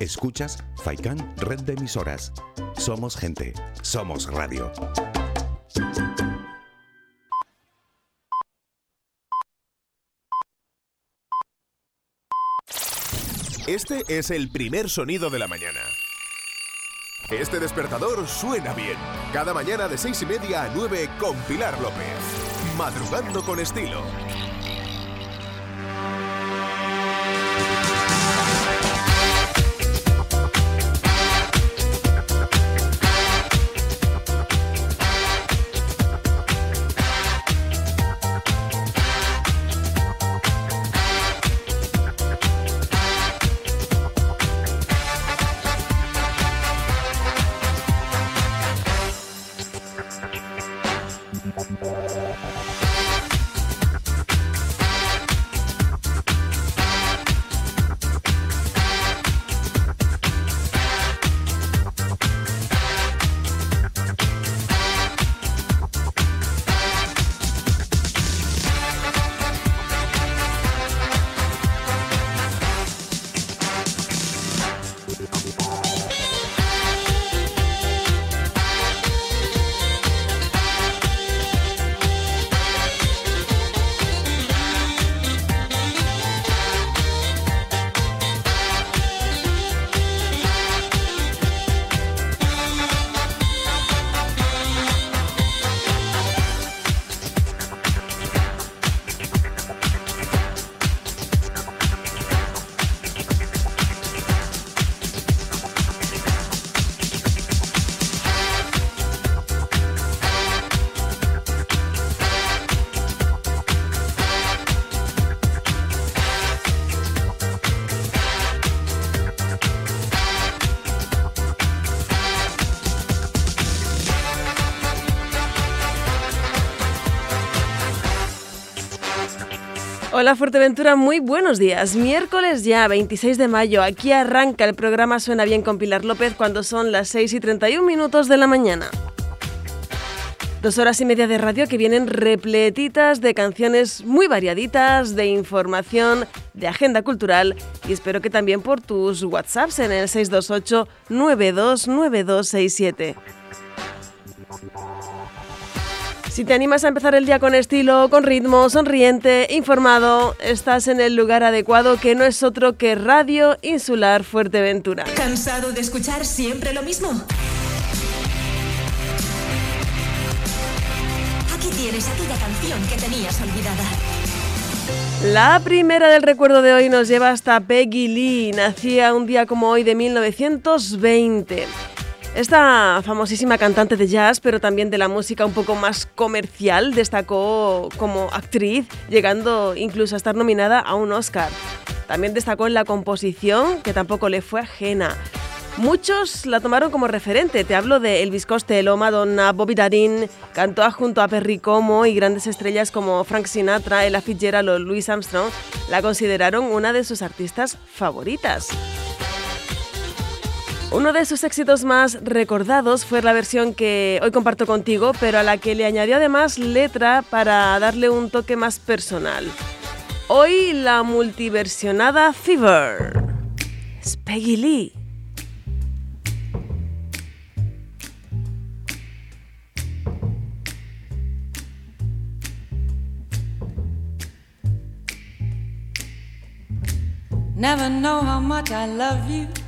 Escuchas Faikan Red de Emisoras. Somos gente, somos radio. Este es el primer sonido de la mañana. Este despertador suena bien. Cada mañana de seis y media a 9 con Pilar López. Madrugando con estilo. Hola Fuerteventura, muy buenos días. Miércoles ya, 26 de mayo, aquí arranca el programa Suena Bien con Pilar López cuando son las 6 y 31 minutos de la mañana. Dos horas y media de radio que vienen repletitas de canciones muy variaditas, de información, de agenda cultural y espero que también por tus WhatsApps en el 628 929267. Si te animas a empezar el día con estilo, con ritmo, sonriente, informado, estás en el lugar adecuado que no es otro que Radio Insular Fuerteventura. ¿Cansado de escuchar siempre lo mismo? Aquí tienes aquella canción que tenías olvidada. La primera del recuerdo de hoy nos lleva hasta Peggy Lee. Nacía un día como hoy de 1920. Esta famosísima cantante de jazz, pero también de la música un poco más comercial, destacó como actriz, llegando incluso a estar nominada a un Oscar. También destacó en la composición, que tampoco le fue ajena. Muchos la tomaron como referente. Te hablo de Elvis Costello, Madonna, Bobby Darin, cantó junto a Perry Como y grandes estrellas como Frank Sinatra, Ella Fitzgerald o Louis Armstrong la consideraron una de sus artistas favoritas. Uno de sus éxitos más recordados fue la versión que hoy comparto contigo, pero a la que le añadió además letra para darle un toque más personal. Hoy la multiversionada Fever. Peggy Lee. Never know how much I love you.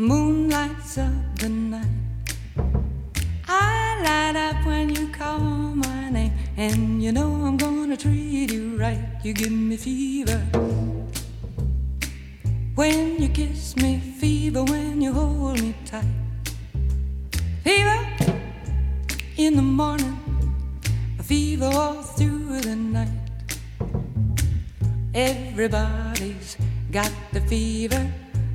Moon lights up the night. I light up when you call my name, and you know I'm gonna treat you right. You give me fever when you kiss me, fever when you hold me tight. Fever in the morning, a fever all through the night. Everybody's got the fever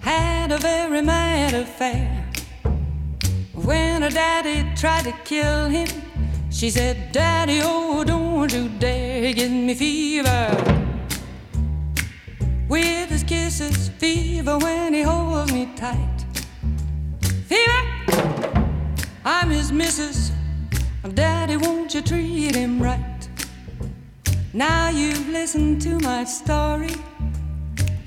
had a very mad affair. When her daddy tried to kill him, she said, Daddy, oh, don't you dare give me fever. With his kisses, fever when he holds me tight. Fever, I'm his missus. Daddy, won't you treat him right? Now you've listened to my story.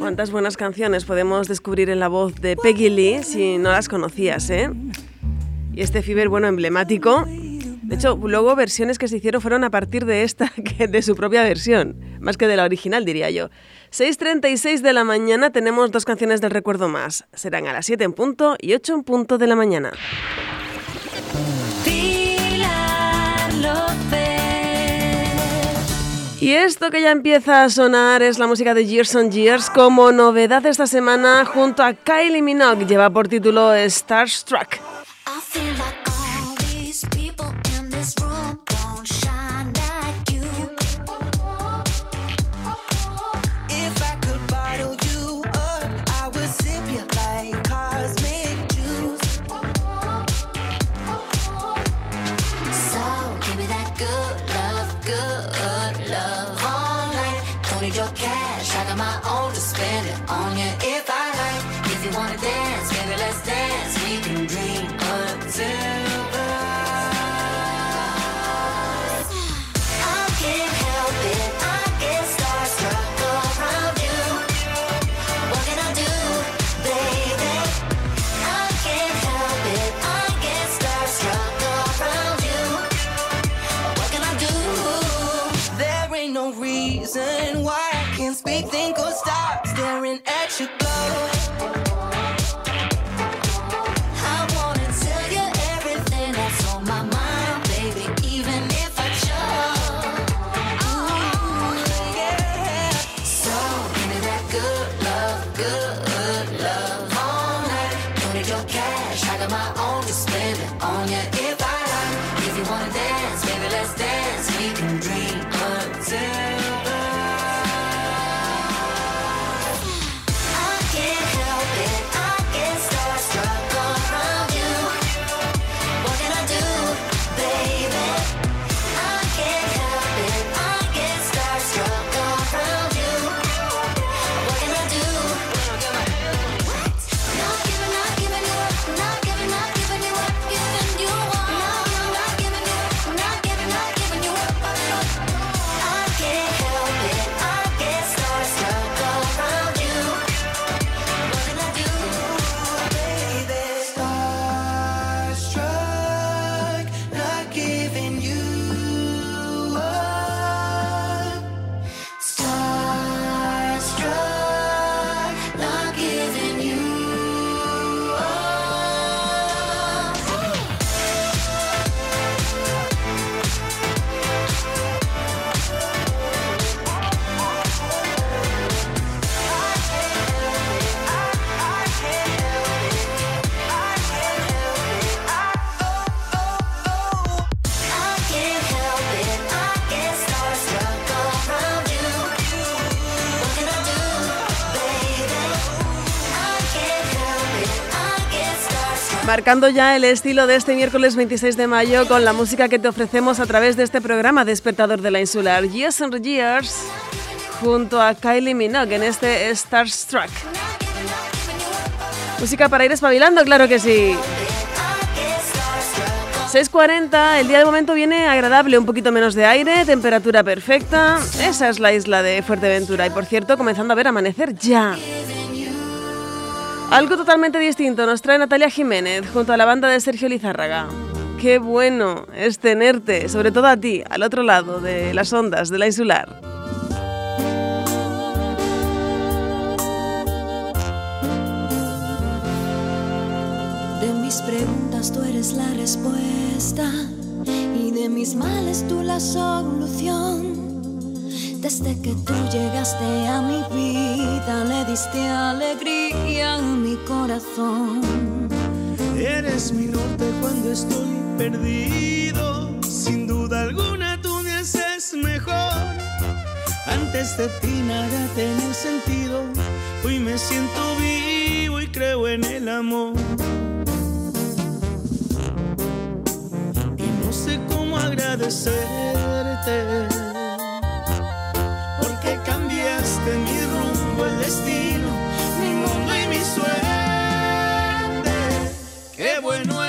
Cuántas buenas canciones podemos descubrir en la voz de Peggy Lee si no las conocías, ¿eh? Y este Fever, bueno, emblemático. De hecho, luego versiones que se hicieron fueron a partir de esta, que de su propia versión, más que de la original, diría yo. 6.36 de la mañana tenemos dos canciones del recuerdo más. Serán a las 7 en punto y 8 en punto de la mañana. Y esto que ya empieza a sonar es la música de Years on Years como novedad esta semana junto a Kylie Minogue. Lleva por título Starstruck. Marcando ya el estilo de este miércoles 26 de mayo con la música que te ofrecemos a través de este programa Despertador de la Insular, Years and Years, junto a Kylie Minogue en este Starstruck. Música para ir espabilando, claro que sí. 6.40, el día de momento viene agradable, un poquito menos de aire, temperatura perfecta. Esa es la isla de Fuerteventura y por cierto, comenzando a ver amanecer ya. Algo totalmente distinto nos trae Natalia Jiménez junto a la banda de Sergio Lizárraga. Qué bueno es tenerte, sobre todo a ti, al otro lado de las ondas de la insular. De mis preguntas tú eres la respuesta y de mis males tú la solución. Desde que tú llegaste a mi vida le diste alegría a mi corazón. Eres mi norte cuando estoy perdido. Sin duda alguna tú me haces mejor. Antes de ti nada tenía sentido. Hoy me siento vivo y creo en el amor. Y no sé cómo agradecerte. Cambiaste mi rumbo, el destino, mi mundo y mi suerte. Qué bueno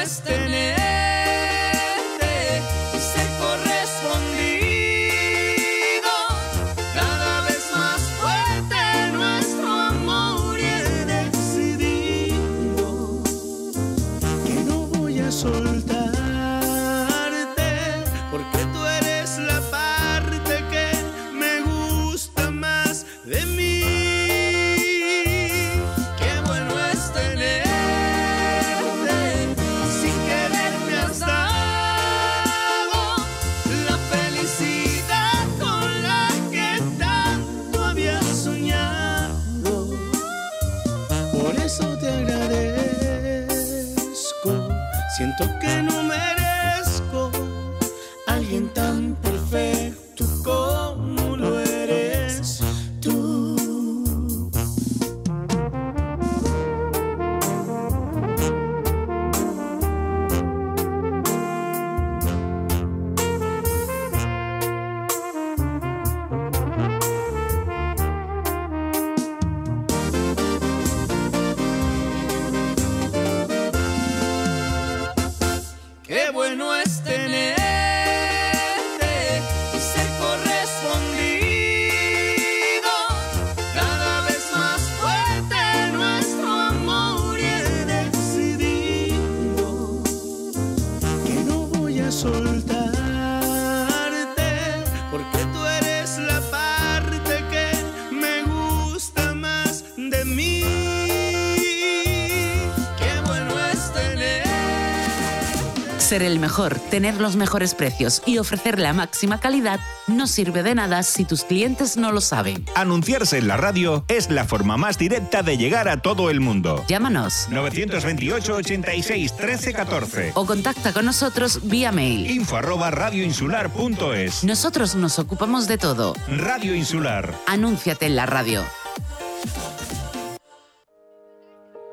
Ser el mejor, tener los mejores precios y ofrecer la máxima calidad no sirve de nada si tus clientes no lo saben. Anunciarse en la radio es la forma más directa de llegar a todo el mundo. Llámanos 928 86 13 14. o contacta con nosotros vía mail. Info arroba radioinsular.es. Nosotros nos ocupamos de todo. Radio Insular. Anúnciate en la radio.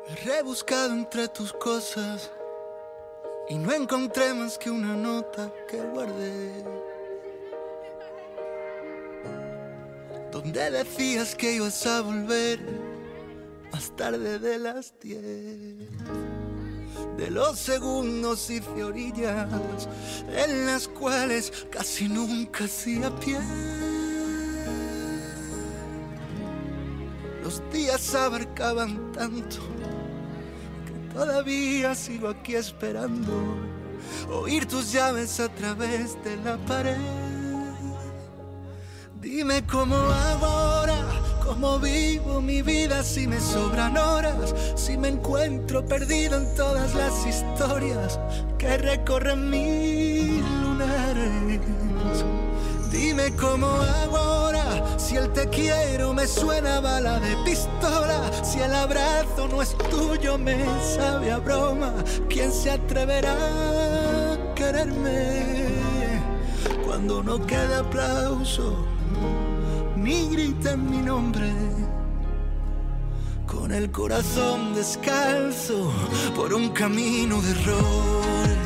He rebuscado entre tus cosas y no encontré más que una nota que guardé. Donde decías que ibas a volver más tarde de las 10. De los segundos hice orillas en las cuales casi nunca hacía pie. Los días abarcaban tanto Todavía sigo aquí esperando oír tus llaves a través de la pared. Dime cómo hago ahora, cómo vivo mi vida si me sobran horas, si me encuentro perdido en todas las historias que recorren mil lunares. Dime cómo hago ahora, si el te quiero me suena bala de pistola, si el abrazo no es tuyo me sabe a broma, ¿quién se atreverá a quererme cuando no quede aplauso ni griten mi nombre? con el corazón descalzo por un camino de errores.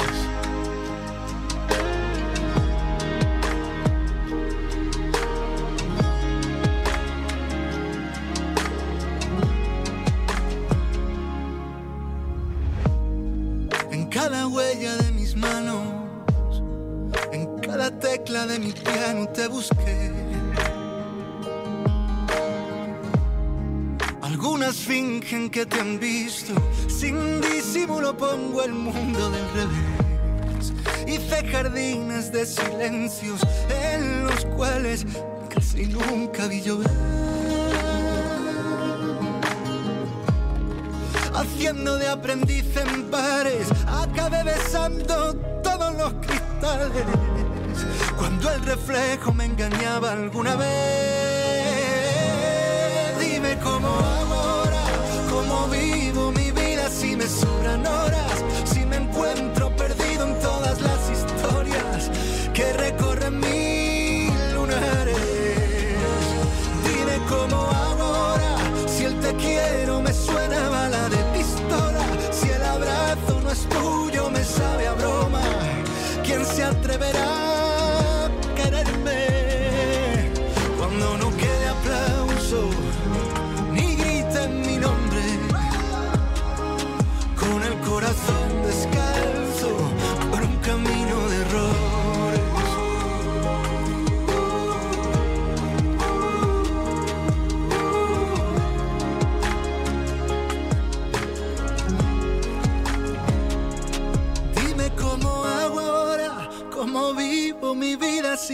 De mi piano te busqué. Algunas fingen que te han visto, sin disimulo pongo el mundo del revés. Hice jardines de silencios en los cuales casi nunca vi llover. Haciendo de aprendiz en bares, acabé besando todos los cristales. Cuando el reflejo me engañaba alguna vez, dime cómo ahora, cómo vivo mi vida si me sobran horas, si me encuentro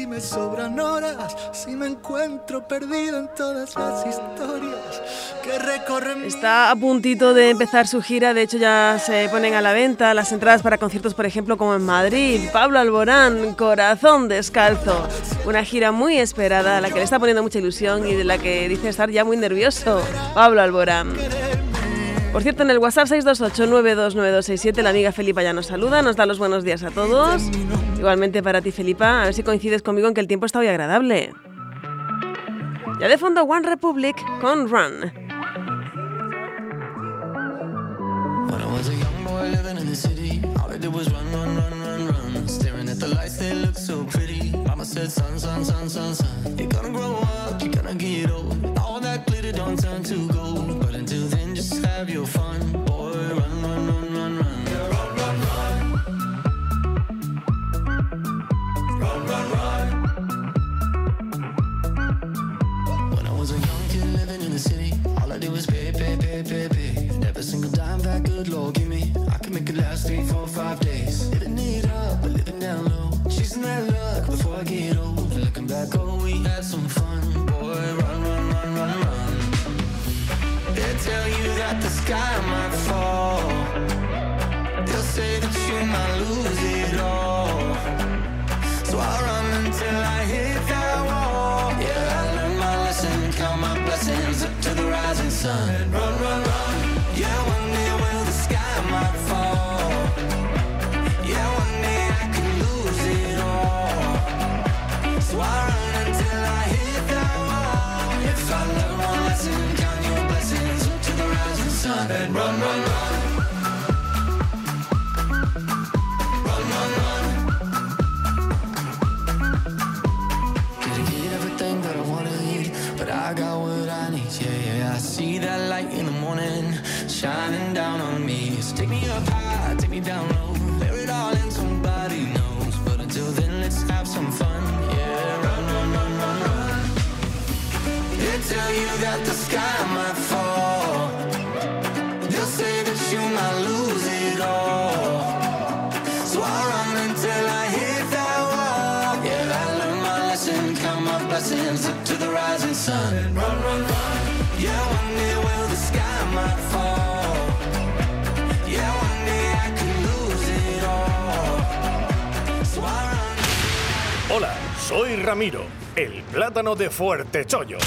me sobran horas, si me encuentro perdido en todas las historias que recorren. Está a puntito de empezar su gira, de hecho ya se ponen a la venta las entradas para conciertos, por ejemplo, como en Madrid. Pablo Alborán, Corazón Descalzo. Una gira muy esperada, a la que le está poniendo mucha ilusión y de la que dice estar ya muy nervioso. Pablo Alborán. Por cierto, en el WhatsApp 628929267 la amiga Felipa ya nos saluda, nos da los buenos días a todos. Igualmente para ti, Felipa, a ver si coincides conmigo en que el tiempo está hoy agradable. Ya de fondo One Republic con Run. Rising that the sky might fall. They'll say that you might lose it all. So I run until I hit that wall. Yeah, I learned my lesson, count my blessings up to the rising sun. Run, run, run. Hola, soy Ramiro, el plátano de Fuerte Chollo.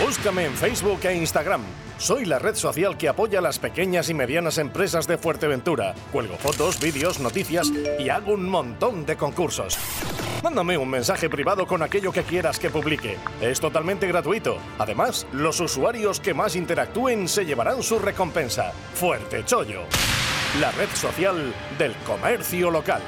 Búscame en Facebook e Instagram. Soy la red social que apoya a las pequeñas y medianas empresas de Fuerteventura. Cuelgo fotos, vídeos, noticias y hago un montón de concursos. Mándame un mensaje privado con aquello que quieras que publique. Es totalmente gratuito. Además, los usuarios que más interactúen se llevarán su recompensa. Fuerte Chollo. La red social del comercio local.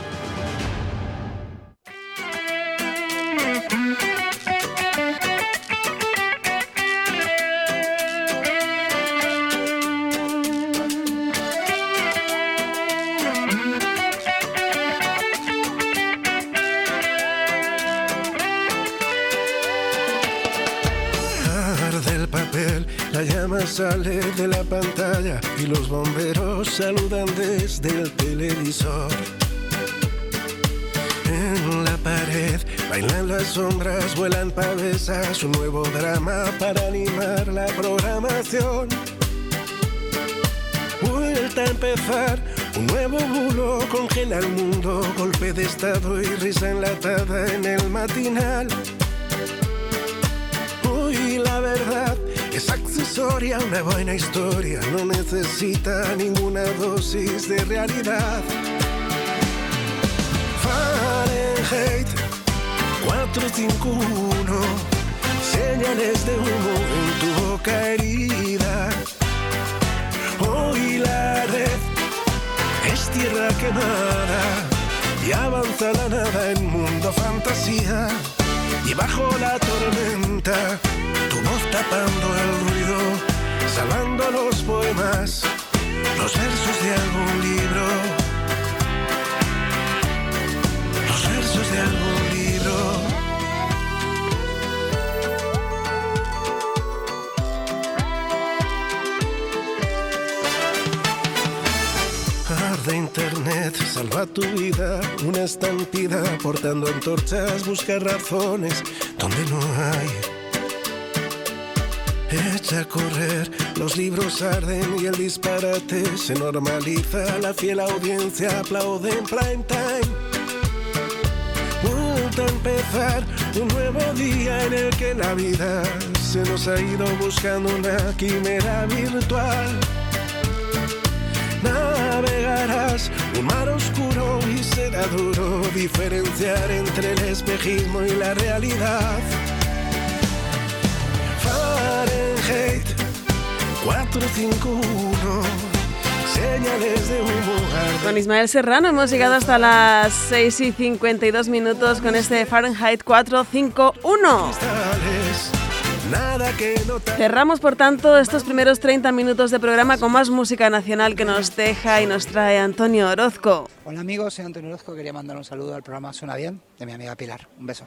De la pantalla y los bomberos saludan desde el televisor. En la pared bailan las sombras, vuelan pavesas, un nuevo drama para animar la programación. Vuelta a empezar, un nuevo bulo congela el mundo, golpe de estado y risa enlatada en el matinal. Hoy la verdad es accesoria, una buena historia no necesita ninguna dosis de realidad. Fahrenheit 451, señales de humo en tu boca herida. Hoy la red es tierra quemada y avanza la nada en mundo fantasía. Y bajo la tormenta, tu voz tapando el ruido, salvando los poemas, los versos de algún libro. Los versos de algún libro. Arde internet, salva tu vida, una estampida portando antorchas, busca razones donde no hay. A correr, los libros arden y el disparate se normaliza, la fiel audiencia aplaude en prime time. Vuelta a empezar un nuevo día en el que la vida se nos ha ido buscando una quimera virtual. Navegarás un mar oscuro y será duro diferenciar entre el espejismo y la realidad. 451, señales de humo. Con Ismael Serrano hemos llegado hasta las 6 y 52 minutos con este Fahrenheit 451. Nada que no te Cerramos, por tanto, estos primeros 30 minutos de programa con más música nacional que nos deja y nos trae Antonio Orozco. Hola amigos, soy Antonio Orozco. Quería mandar un saludo al programa Suena Bien de mi amiga Pilar. Un beso.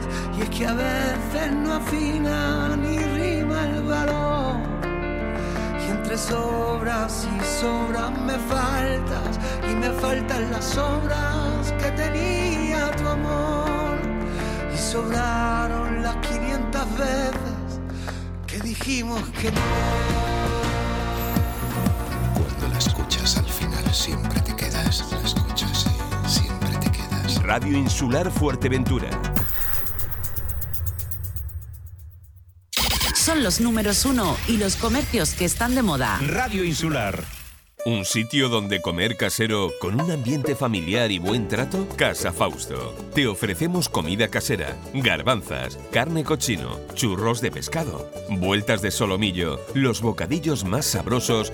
y es que a veces no afina ni rima el valor. Y entre sobras y sobras me faltas, y me faltan las obras que tenía tu amor. Y sobraron las 500 veces que dijimos que no. Cuando la escuchas al final siempre te quedas. La escuchas y siempre te quedas. Radio Insular Fuerteventura. Son los números uno y los comercios que están de moda. Radio Insular. ¿Un sitio donde comer casero con un ambiente familiar y buen trato? Casa Fausto. Te ofrecemos comida casera, garbanzas, carne cochino, churros de pescado, vueltas de solomillo, los bocadillos más sabrosos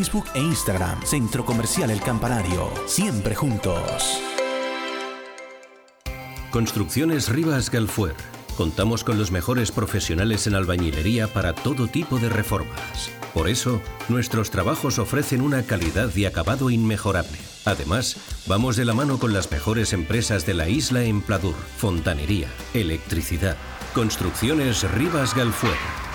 e Instagram. Centro Comercial El Campanario. Siempre juntos. Construcciones Rivas Galfuer. Contamos con los mejores profesionales en albañilería para todo tipo de reformas. Por eso, nuestros trabajos ofrecen una calidad y acabado inmejorable. Además, vamos de la mano con las mejores empresas de la isla en Pladur, fontanería, electricidad. Construcciones Rivas Galfuer.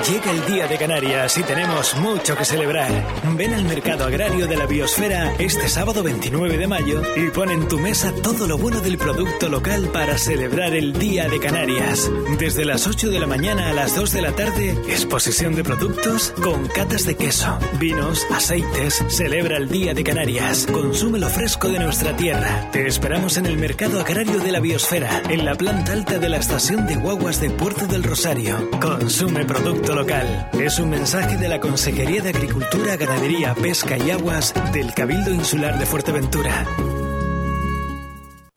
Llega el Día de Canarias y tenemos mucho que celebrar. Ven al Mercado Agrario de la Biosfera este sábado 29 de mayo y pon en tu mesa todo lo bueno del producto local para celebrar el Día de Canarias. Desde las 8 de la mañana a las 2 de la tarde, exposición de productos con catas de queso, vinos, aceites. Celebra el Día de Canarias. Consume lo fresco de nuestra tierra. Te esperamos en el Mercado Agrario de la Biosfera, en la planta alta de la estación de guaguas de Puerto del Rosario. Consume local. Es un mensaje de la Consejería de Agricultura, Ganadería, Pesca y Aguas del Cabildo Insular de Fuerteventura.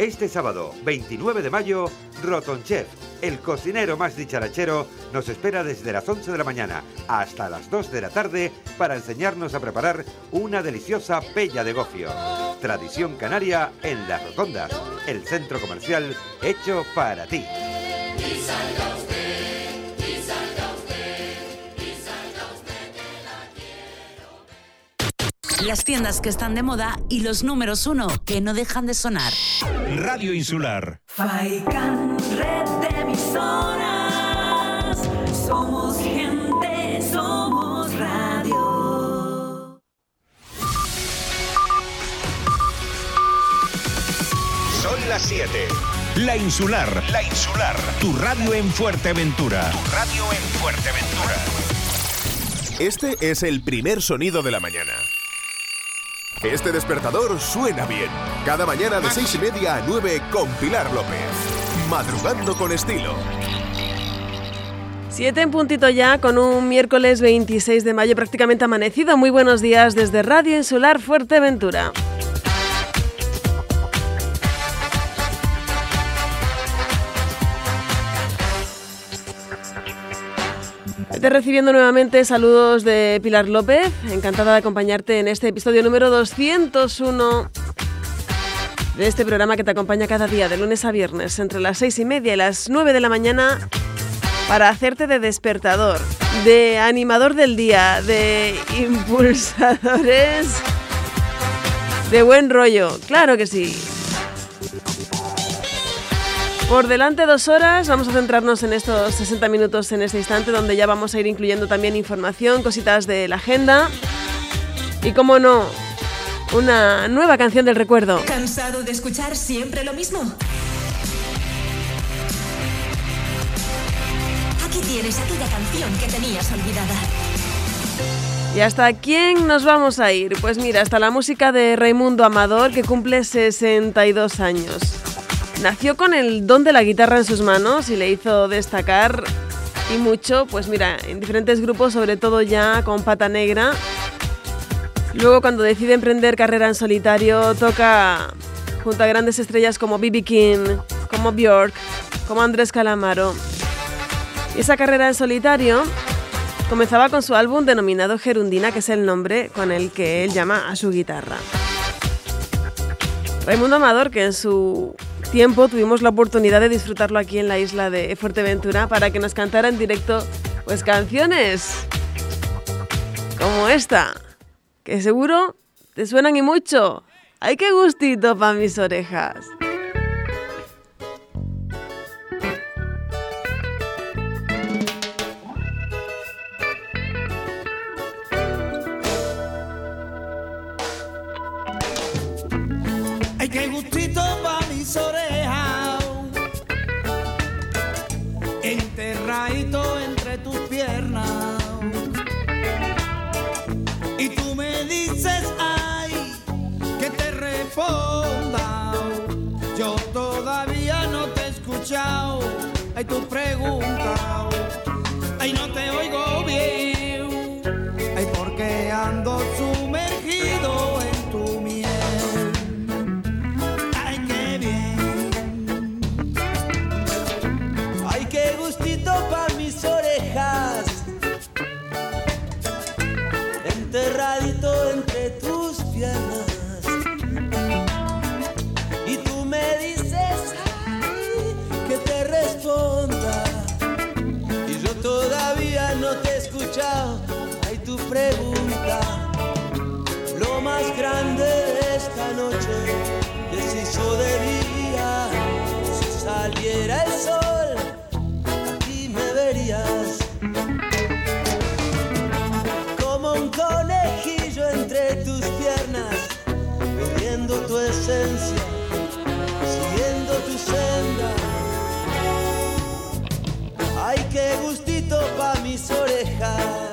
Este sábado, 29 de mayo, Roton Chef, el cocinero más dicharachero, nos espera desde las 11 de la mañana hasta las 2 de la tarde para enseñarnos a preparar una deliciosa pella de gofio. Tradición canaria en Las Rotondas, el centro comercial hecho para ti. Las tiendas que están de moda y los números uno que no dejan de sonar. Radio Insular. Faikan, red de emisoras. Somos gente, somos radio. Son las 7. La Insular. La Insular. Tu radio en Fuerteventura. Tu radio en Fuerteventura. Este es el primer sonido de la mañana. Este despertador suena bien. Cada mañana de seis y media a 9 con Pilar López. Madrugando con estilo. Siete en puntito ya, con un miércoles 26 de mayo prácticamente amanecido. Muy buenos días desde Radio Insular Fuerteventura. Recibiendo nuevamente saludos de Pilar López, encantada de acompañarte en este episodio número 201 de este programa que te acompaña cada día de lunes a viernes entre las seis y media y las 9 de la mañana para hacerte de despertador, de animador del día, de impulsadores de buen rollo, claro que sí. Por delante dos horas, vamos a centrarnos en estos 60 minutos en este instante, donde ya vamos a ir incluyendo también información, cositas de la agenda y, como no, una nueva canción del recuerdo. ¿Cansado de escuchar siempre lo mismo? Aquí tienes aquella canción que tenías olvidada. ¿Y hasta quién nos vamos a ir? Pues mira, hasta la música de Raimundo Amador, que cumple 62 años. Nació con el don de la guitarra en sus manos y le hizo destacar y mucho, pues mira, en diferentes grupos, sobre todo ya con Pata Negra. Luego cuando decide emprender carrera en solitario, toca junto a grandes estrellas como B.B. King, como Björk, como Andrés Calamaro. Y esa carrera en solitario comenzaba con su álbum denominado Gerundina, que es el nombre con el que él llama a su guitarra. Raimundo Amador, que en su tiempo tuvimos la oportunidad de disfrutarlo aquí en la isla de Fuerteventura para que nos cantara en directo pues canciones como esta, que seguro te suenan y mucho. ¡Ay, qué gustito para mis orejas! Ay, tu pregunta. Ay, no te oigo bien. Ay, porque ando bebiendo tu esencia, siguiendo tu senda. Ay, qué gustito pa' mis orejas.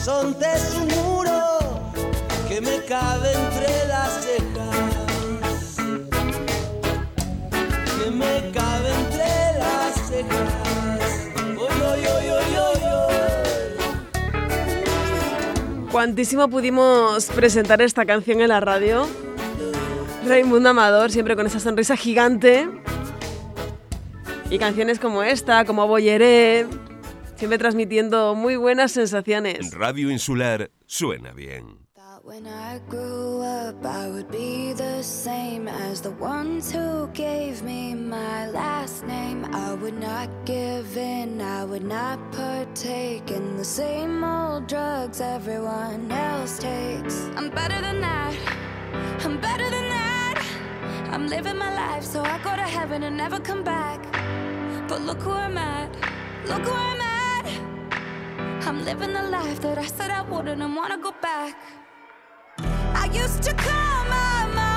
Horizonte es un muro que me cabe entre las cejas. Que me cabe entre las cejas. Oy, oy, oy. Cuantísimo pudimos presentar esta canción en la radio. Raimundo Amador, siempre con esa sonrisa gigante. Y canciones como esta, como Boyeré, siempre transmitiendo muy buenas sensaciones. Radio Insular suena bien. When I grew up, I would be the same as the ones who gave me my last name. I would not give in, I would not partake in the same old drugs everyone else takes. I'm better than that, I'm better than that. I'm living my life so I go to heaven and never come back. But look who I'm at, look who I'm at. I'm living the life that I said I wouldn't and wanna go back. I used to call my mom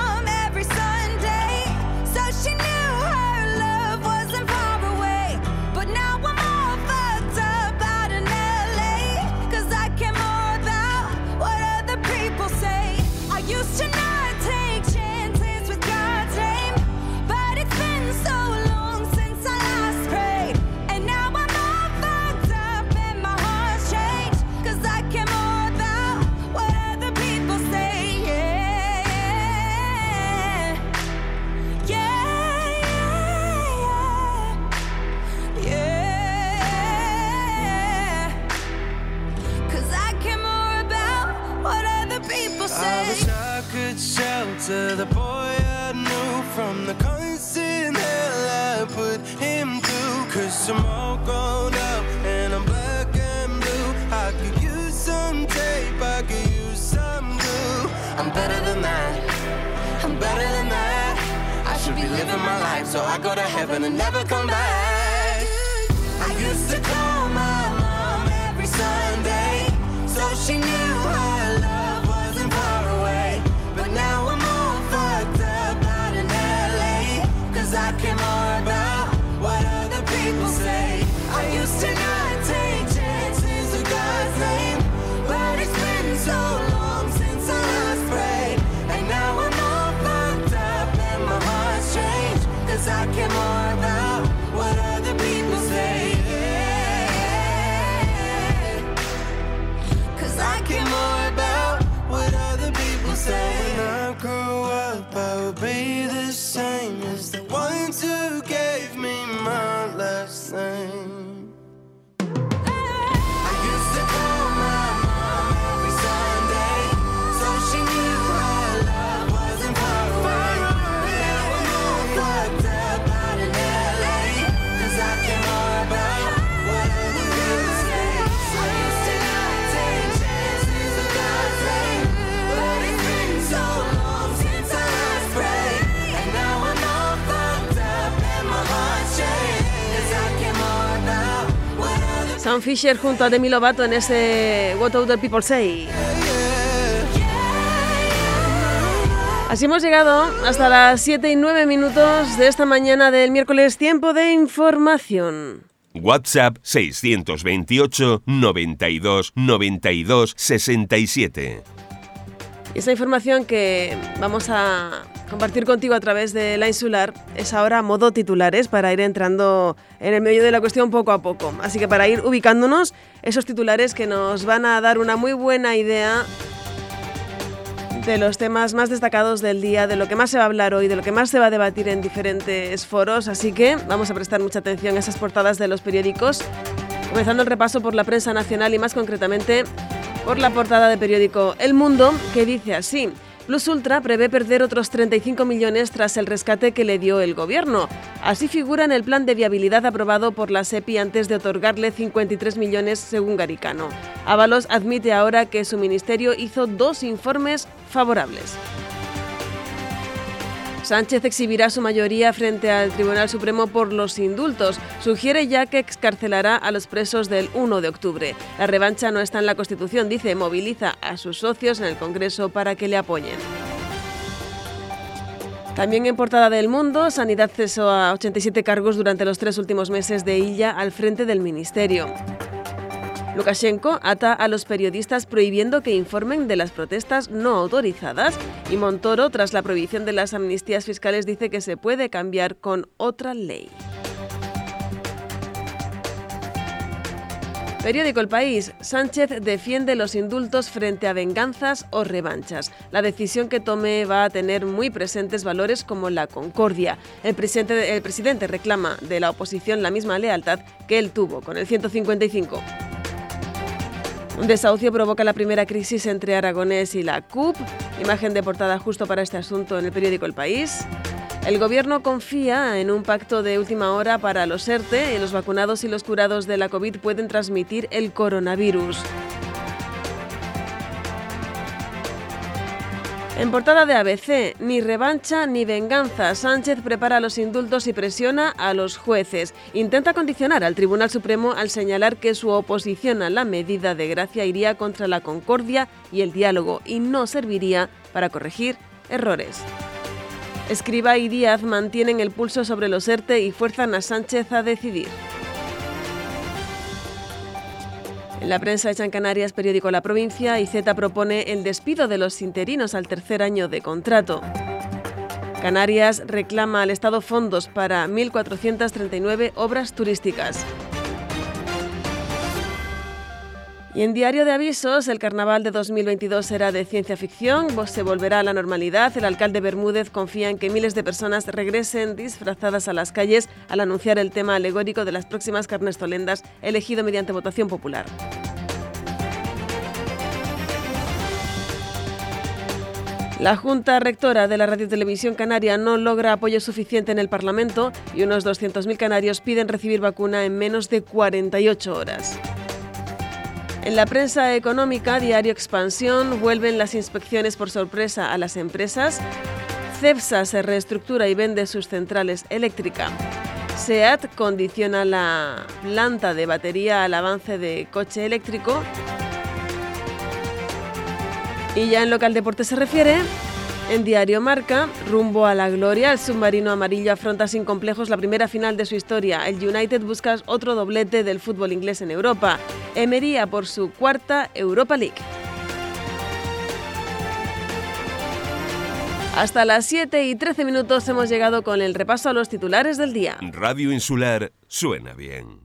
shelter the boy I knew from the constant hell I put him through. Cause I'm all grown up and I'm black and blue. I could use some tape, I could use some glue. I'm better than that, I'm better than that. I should be living my life so I go to heaven and never come back. I used to call my mom every Sunday, so she knew her it's Sam Fisher junto a Demi Lovato en ese What Other People Say. Así hemos llegado hasta las 7 y 9 minutos de esta mañana del miércoles, tiempo de información. WhatsApp 628 92 92 67. Y esa información que vamos a compartir contigo a través de la insular es ahora modo titulares para ir entrando en el medio de la cuestión poco a poco. Así que para ir ubicándonos, esos titulares que nos van a dar una muy buena idea de los temas más destacados del día, de lo que más se va a hablar hoy, de lo que más se va a debatir en diferentes foros. Así que vamos a prestar mucha atención a esas portadas de los periódicos, comenzando el repaso por la prensa nacional y más concretamente por la portada de periódico El Mundo, que dice así. Plus Ultra prevé perder otros 35 millones tras el rescate que le dio el gobierno. Así figura en el plan de viabilidad aprobado por la SEPI antes de otorgarle 53 millones según Garicano. Ábalos admite ahora que su ministerio hizo dos informes favorables. Sánchez exhibirá su mayoría frente al Tribunal Supremo por los indultos. Sugiere ya que excarcelará a los presos del 1 de octubre. La revancha no está en la Constitución, dice, moviliza a sus socios en el Congreso para que le apoyen. También en portada del Mundo, Sanidad cesó a 87 cargos durante los tres últimos meses de Illa al frente del Ministerio. Lukashenko ata a los periodistas prohibiendo que informen de las protestas no autorizadas y Montoro, tras la prohibición de las amnistías fiscales, dice que se puede cambiar con otra ley. Periódico El País. Sánchez defiende los indultos frente a venganzas o revanchas. La decisión que tome va a tener muy presentes valores como la concordia. El presidente, el presidente reclama de la oposición la misma lealtad que él tuvo con el 155. Un desahucio provoca la primera crisis entre Aragonés y la CUP. Imagen de portada justo para este asunto en el periódico El País. El gobierno confía en un pacto de última hora para los ERTE y los vacunados y los curados de la COVID pueden transmitir el coronavirus. En portada de ABC, ni revancha ni venganza. Sánchez prepara los indultos y presiona a los jueces. Intenta condicionar al Tribunal Supremo al señalar que su oposición a la medida de gracia iría contra la concordia y el diálogo y no serviría para corregir errores. Escriba y Díaz mantienen el pulso sobre los ERTE y fuerzan a Sánchez a decidir. La prensa hecha en Canarias, periódico La Provincia, IZ propone el despido de los interinos al tercer año de contrato. Canarias reclama al Estado fondos para 1.439 obras turísticas. Y en Diario de Avisos, el carnaval de 2022 será de ciencia ficción, se volverá a la normalidad. El alcalde Bermúdez confía en que miles de personas regresen disfrazadas a las calles al anunciar el tema alegórico de las próximas carnestolendas elegido mediante votación popular. La Junta Rectora de la Radio Televisión Canaria no logra apoyo suficiente en el Parlamento y unos 200.000 canarios piden recibir vacuna en menos de 48 horas. En la prensa económica, Diario Expansión, vuelven las inspecciones por sorpresa a las empresas. CEPSA se reestructura y vende sus centrales eléctricas. SEAT condiciona la planta de batería al avance de coche eléctrico. Y ya en local deporte se refiere, en Diario Marca, rumbo a la gloria, el submarino amarillo afronta sin complejos la primera final de su historia. El United busca otro doblete del fútbol inglés en Europa. Emería por su cuarta Europa League. Hasta las 7 y 13 minutos hemos llegado con el repaso a los titulares del día. Radio Insular suena bien.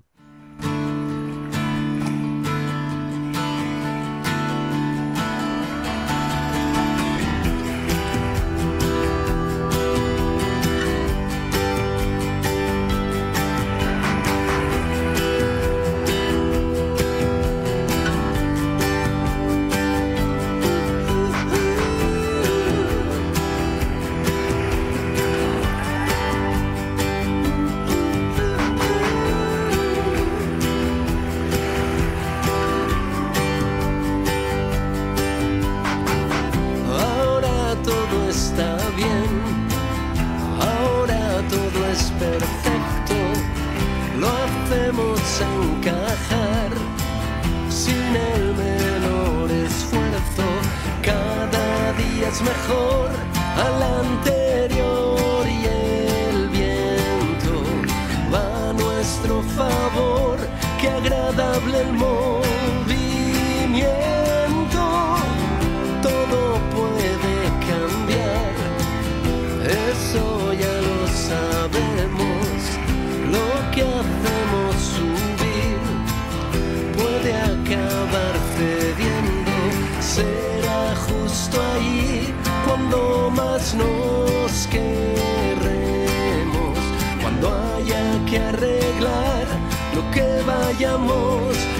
Que vayamos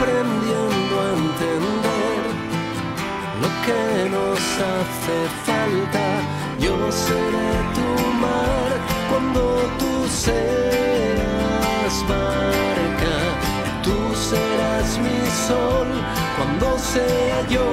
aprendiendo a entender lo que nos hace falta. Yo seré tu mar cuando tú seas barca, tú serás mi sol cuando sea yo.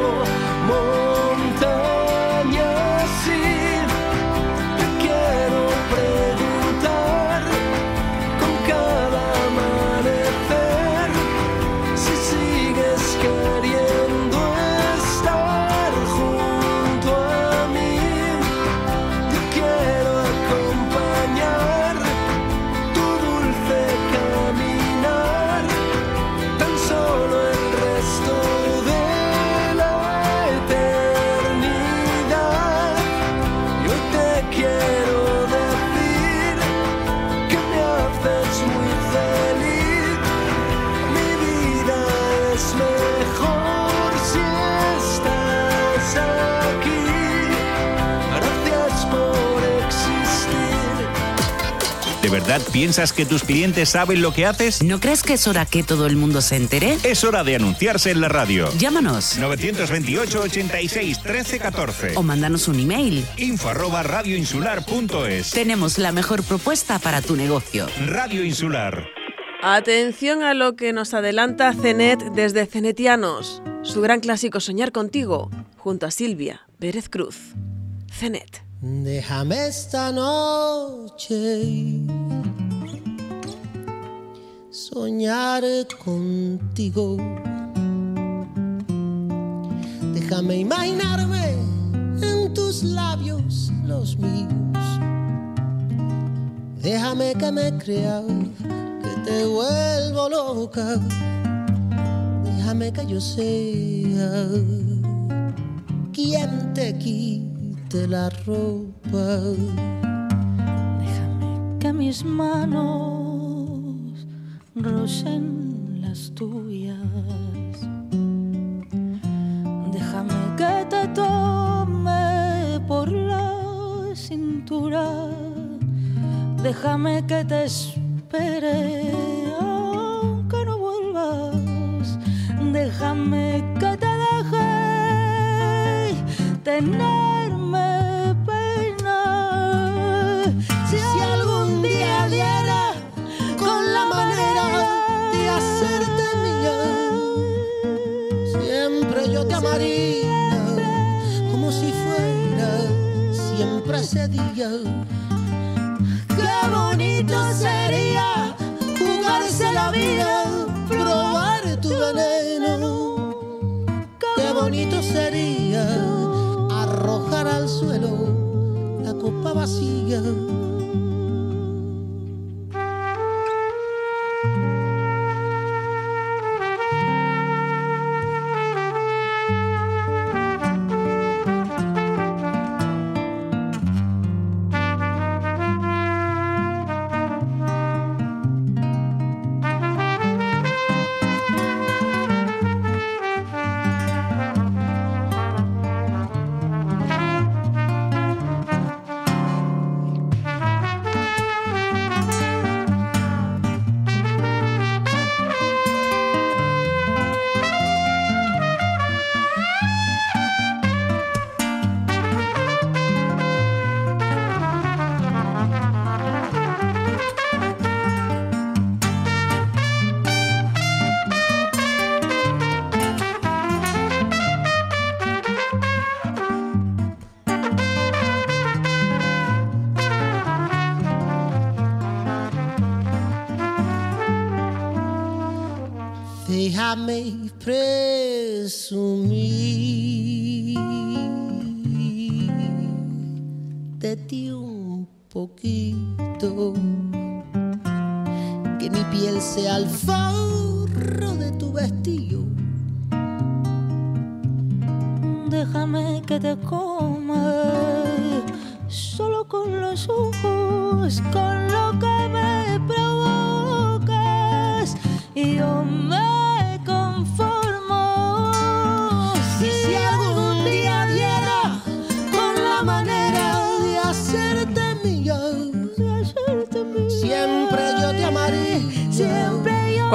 ¿De verdad piensas que tus clientes saben lo que haces? ¿No crees que es hora que todo el mundo se entere? Es hora de anunciarse en la radio. Llámanos 928 86 13 14. o mándanos un email. Info arroba radioinsular.es. Tenemos la mejor propuesta para tu negocio. Radio Insular. Atención a lo que nos adelanta Cenet desde Cenetianos. Su gran clásico Soñar contigo, junto a Silvia Pérez Cruz. Cenet. Déjame esta noche soñar contigo. Déjame imaginarme en tus labios los míos. Déjame que me crea que te vuelvo loca. Déjame que yo sea quien te quite la ropa. que mis manos rocen las tuyas. Déjame que te tome por la cintura. Déjame que te espere aunque no vuelvas. Déjame que te deje tenerme pena. Si algún día diera yo te amaría como si fuera siempre ese día. Qué bonito sería jugarse la vida, probar tu veneno. Qué bonito sería arrojar al suelo la copa vacía.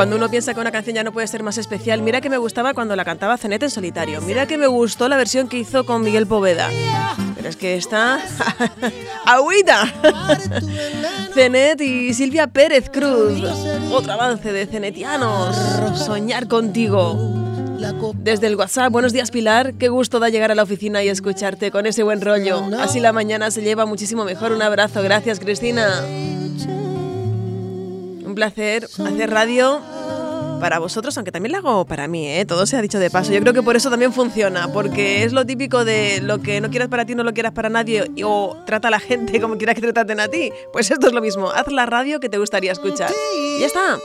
Cuando uno piensa que una canción ya no puede ser más especial, mira que me gustaba cuando la cantaba Zenet en solitario. Mira que me gustó la versión que hizo con Miguel Poveda. Pero es que está... ¡Agüita! Zenet y Silvia Pérez Cruz. Otro avance de Cenetianos. Soñar contigo. Desde el WhatsApp, buenos días Pilar, qué gusto da llegar a la oficina y escucharte con ese buen rollo. Así la mañana se lleva muchísimo mejor. Un abrazo, gracias Cristina. Un placer hacer radio para vosotros, aunque también la hago para mí, ¿eh? todo se ha dicho de paso. Yo creo que por eso también funciona, porque es lo típico de lo que no quieras para ti, no lo quieras para nadie, o trata a la gente como quieras que te traten a ti. Pues esto es lo mismo, haz la radio que te gustaría escuchar. Ya está.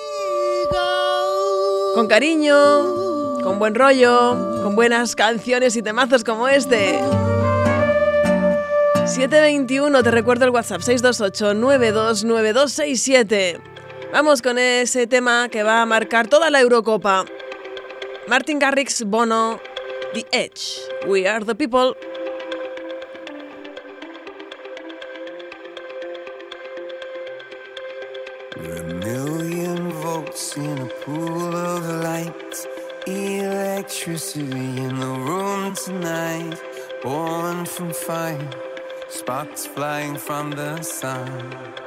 Con cariño, con buen rollo, con buenas canciones y temazos como este. 721, te recuerdo el WhatsApp 628 929267. Vamos con ese tema que va a marcar toda la Eurocopa. Martin Garrix, Bono, The Edge. We are the people. A million volts in a pool of light. Electricity in the room tonight. Born from fire, sparks flying from the sun.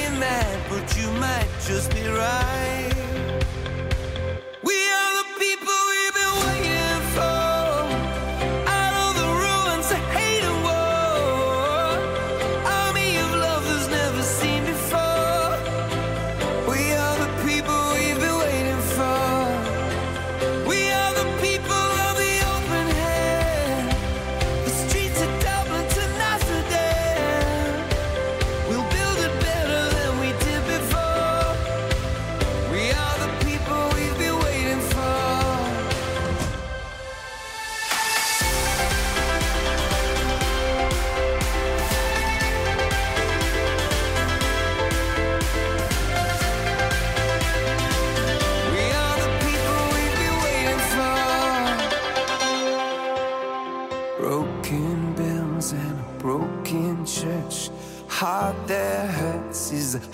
mad, but you might just be right. We are the people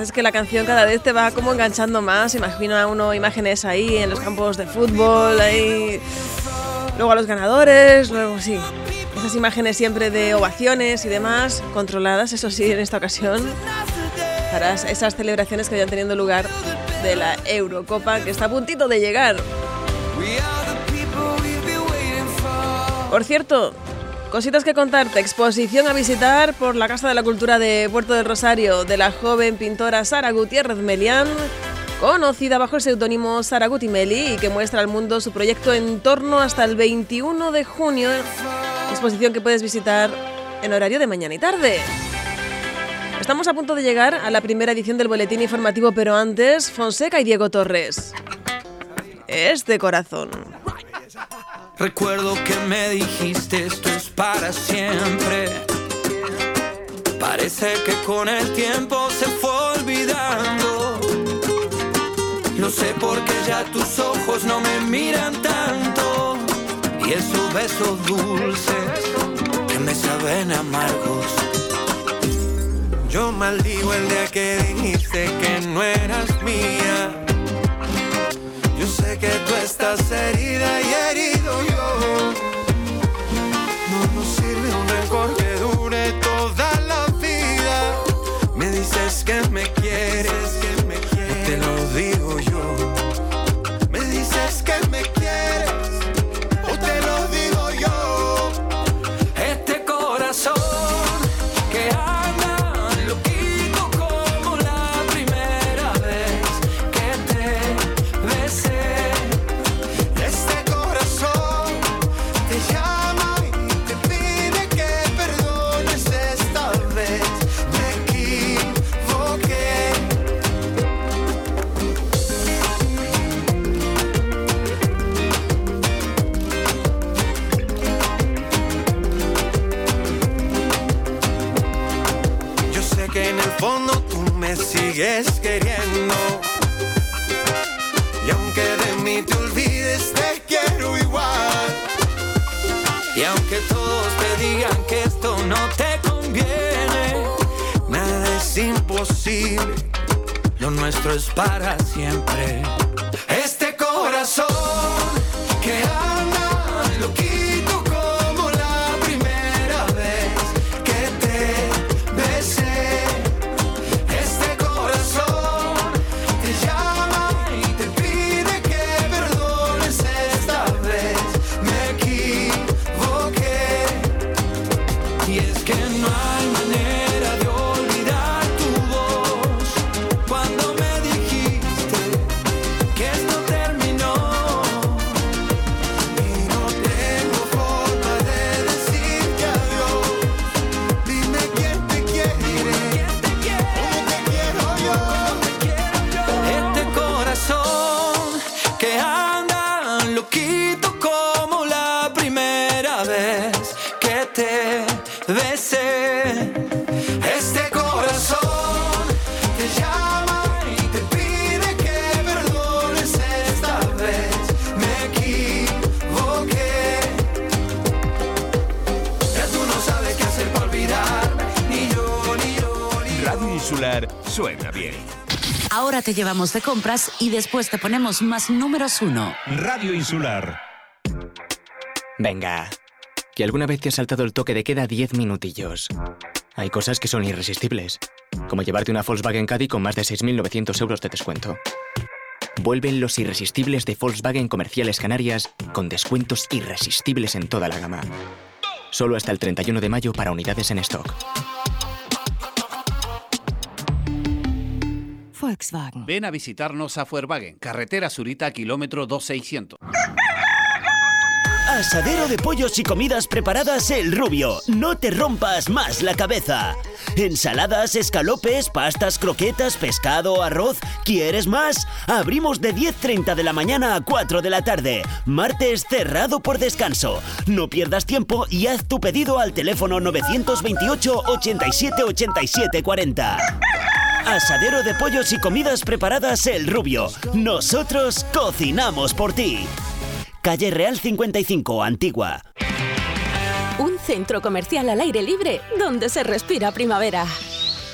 Es que la canción cada vez te va como enganchando más. Imagina uno imágenes ahí en los campos de fútbol, ahí. Luego a los ganadores, luego sí. Esas imágenes siempre de ovaciones y demás, controladas, eso sí, en esta ocasión, para esas celebraciones que vayan teniendo lugar de la Eurocopa, que está a puntito de llegar. Por cierto, cositas que contarte. Exposición a visitar por la Casa de la Cultura de Puerto del Rosario de la joven pintora Sara Gutiérrez Melián, conocida bajo el seudónimo Sara Gutimeli y que muestra al mundo su proyecto en torno hasta el 21 de junio. Exposición que puedes visitar en horario de mañana y tarde. Estamos a punto de llegar a la primera edición del boletín informativo, pero antes, Fonseca y Diego Torres. Este corazón. Recuerdo que me dijiste esto es para siempre. Parece que con el tiempo se fue olvidando. No sé por qué ya tus ojos no me miran tanto. Y esos besos dulces que me saben amargos. Yo maldigo el día que dijiste que no eras mía. Que tú estás herida y herido yo. Sigues queriendo. Y aunque de mí te olvides, te quiero igual. Y aunque todos te digan que esto no te conviene, nada es imposible. Lo nuestro es para siempre. Este corazón que anda loquito Insular suena bien. Ahora te llevamos de compras y después te ponemos más números uno. Radio Insular. Venga, que alguna vez te has saltado el toque de queda 10 minutillos. Hay cosas que son irresistibles, como llevarte una Volkswagen Caddy con más de 6.900 euros de descuento. Vuelven los irresistibles de Volkswagen Comerciales Canarias con descuentos irresistibles en toda la gama. Solo hasta el 31 de mayo para unidades en stock. Volkswagen. Ven a visitarnos a Fuerwagen, carretera Surita, kilómetro 2600. Asadero de pollos y comidas preparadas El Rubio. No te rompas más la cabeza. Ensaladas, escalopes, pastas, croquetas, pescado, arroz. ¿Quieres más? Abrimos de 10.30 de la mañana a 4 de la tarde. Martes cerrado por descanso. No pierdas tiempo y haz tu pedido al teléfono 928 87 87 40. Asadero de pollos y comidas preparadas El Rubio. Nosotros cocinamos por ti. Calle Real 55, Antigua. Un centro comercial al aire libre donde se respira primavera.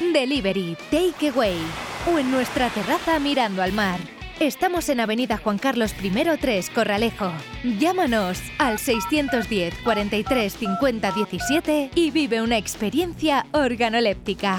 Delivery, Takeaway o en nuestra terraza mirando al mar. Estamos en Avenida Juan Carlos I 3, Corralejo. Llámanos al 610 43 50 17 y vive una experiencia organoléptica.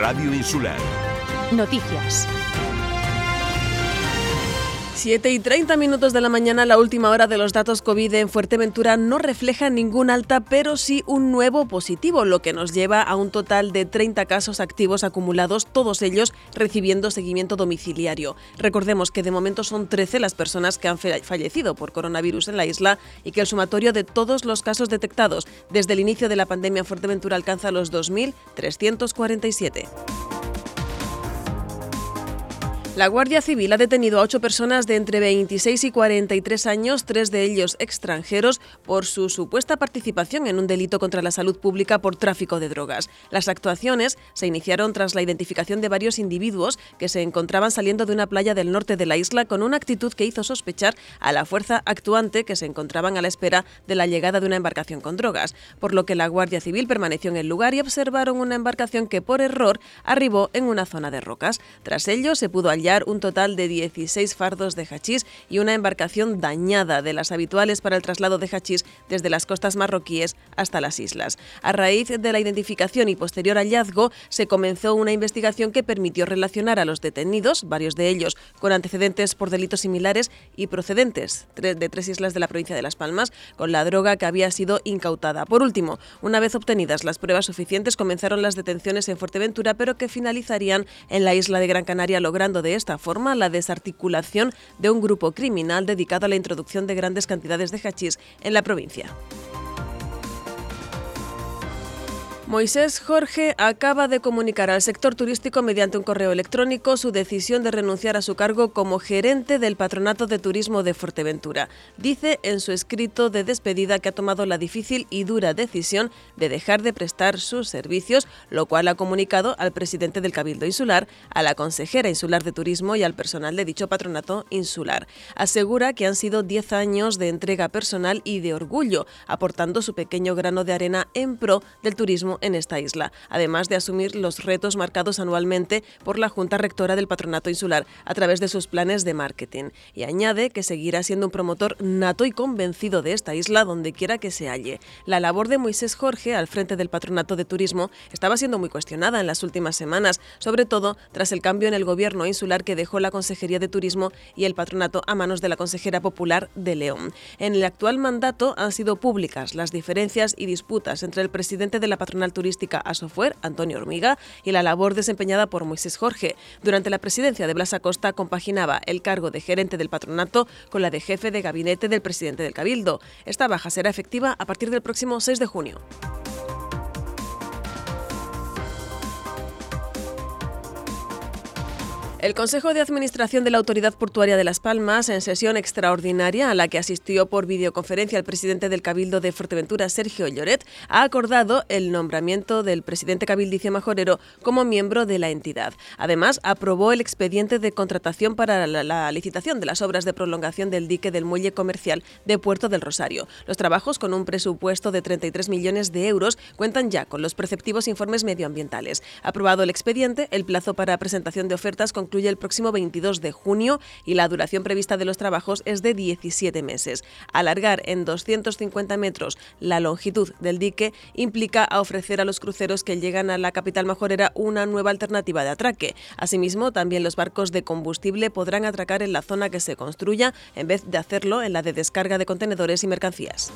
Radio Insular. Noticias. 7 y 30 minutos de la mañana, la última hora de los datos COVID en Fuerteventura no refleja ningún alta, pero sí un nuevo positivo, lo que nos lleva a un total de 30 casos activos acumulados, todos ellos recibiendo seguimiento domiciliario. Recordemos que de momento son 13 las personas que han fallecido por coronavirus en la isla y que el sumatorio de todos los casos detectados desde el inicio de la pandemia en Fuerteventura alcanza los 2.347. La Guardia Civil ha detenido a ocho personas de entre 26 y 43 años, tres de ellos extranjeros, por su supuesta participación en un delito contra la salud pública por tráfico de drogas. Las actuaciones se iniciaron tras la identificación de varios individuos que se encontraban saliendo de una playa del norte de la isla con una actitud que hizo sospechar a la fuerza actuante que se encontraban a la espera de la llegada de una embarcación con drogas, por lo que la Guardia Civil permaneció en el lugar y observaron una embarcación que por error arribó en una zona de rocas. Tras ello se pudo hallar un total de 16 fardos de hachís y una embarcación dañada de las habituales para el traslado de hachís desde las costas marroquíes hasta las islas. A raíz de la identificación y posterior hallazgo, se comenzó una investigación que permitió relacionar a los detenidos, varios de ellos con antecedentes por delitos similares y procedentes de tres islas de la provincia de Las Palmas, con la droga que había sido incautada. Por último, una vez obtenidas las pruebas suficientes, comenzaron las detenciones en Fuerteventura, pero que finalizarían en la isla de Gran Canaria, logrando de de esta forma la desarticulación de un grupo criminal dedicado a la introducción de grandes cantidades de hachís en la provincia. Moisés Jorge acaba de comunicar al sector turístico mediante un correo electrónico su decisión de renunciar a su cargo como gerente del Patronato de Turismo de Fuerteventura. Dice en su escrito de despedida que ha tomado la difícil y dura decisión de dejar de prestar sus servicios, lo cual ha comunicado al presidente del Cabildo Insular, a la consejera insular de Turismo y al personal de dicho patronato insular. Asegura que han sido 10 años de entrega personal y de orgullo, aportando su pequeño grano de arena en pro del turismo en esta isla, además de asumir los retos marcados anualmente por la Junta Rectora del Patronato Insular a través de sus planes de marketing. Y añade que seguirá siendo un promotor nato y convencido de esta isla donde quiera que se halle. La labor de Moisés Jorge al frente del Patronato de Turismo estaba siendo muy cuestionada en las últimas semanas, sobre todo tras el cambio en el gobierno insular que dejó la Consejería de Turismo y el patronato a manos de la consejera popular de León. En el actual mandato han sido públicas las diferencias y disputas entre el presidente de la patronal turística Asofuer, Antonio Hormiga, y la labor desempeñada por Moisés Jorge. Durante la presidencia de Blas Acosta compaginaba el cargo de gerente del patronato con la de jefe de gabinete del presidente del Cabildo. Esta baja será efectiva a partir del próximo 6 de junio. El Consejo de Administración de la Autoridad Portuaria de Las Palmas, en sesión extraordinaria a la que asistió por videoconferencia el presidente del Cabildo de Fuerteventura, Sergio Lloret, ha acordado el nombramiento del presidente cabildicio majorero como miembro de la entidad. Además, aprobó el expediente de contratación para la, licitación de las obras de prolongación del dique del muelle comercial de Puerto del Rosario. Los trabajos, con un presupuesto de 33 millones de euros, cuentan ya con los preceptivos informes medioambientales. Aprobado el expediente, el plazo para presentación de ofertas con concluye el próximo 22 de junio y la duración prevista de los trabajos es de 17 meses. Alargar en 250 metros la longitud del dique implica ofrecer a los cruceros que llegan a la capital majorera una nueva alternativa de atraque. Asimismo, también los barcos de combustible podrán atracar en la zona que se construya en vez de hacerlo en la de descarga de contenedores y mercancías.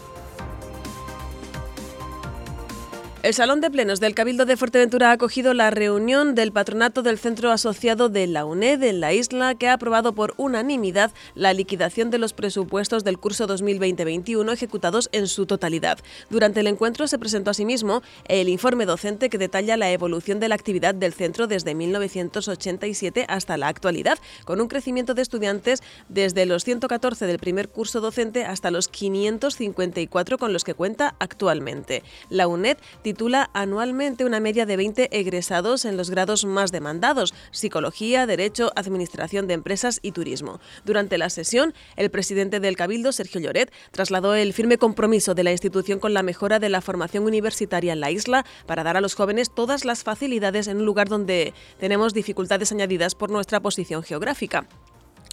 El Salón de Plenos del Cabildo de Fuerteventura ha acogido la reunión del patronato del Centro Asociado de la UNED en la isla, que ha aprobado por unanimidad la liquidación de los presupuestos del curso 2020-21 ejecutados en su totalidad. Durante el encuentro se presentó asimismo el informe docente que detalla la evolución de la actividad del centro desde 1987 hasta la actualidad, con un crecimiento de estudiantes desde los 114 del primer curso docente hasta los 554 con los que cuenta actualmente. La UNED titula anualmente una media de 20 egresados en los grados más demandados, psicología, derecho, administración de empresas y turismo. Durante la sesión, el presidente del Cabildo, Sergio Lloret, trasladó el firme compromiso de la institución con la mejora de la formación universitaria en la isla para dar a los jóvenes todas las facilidades en un lugar donde tenemos dificultades añadidas por nuestra posición geográfica.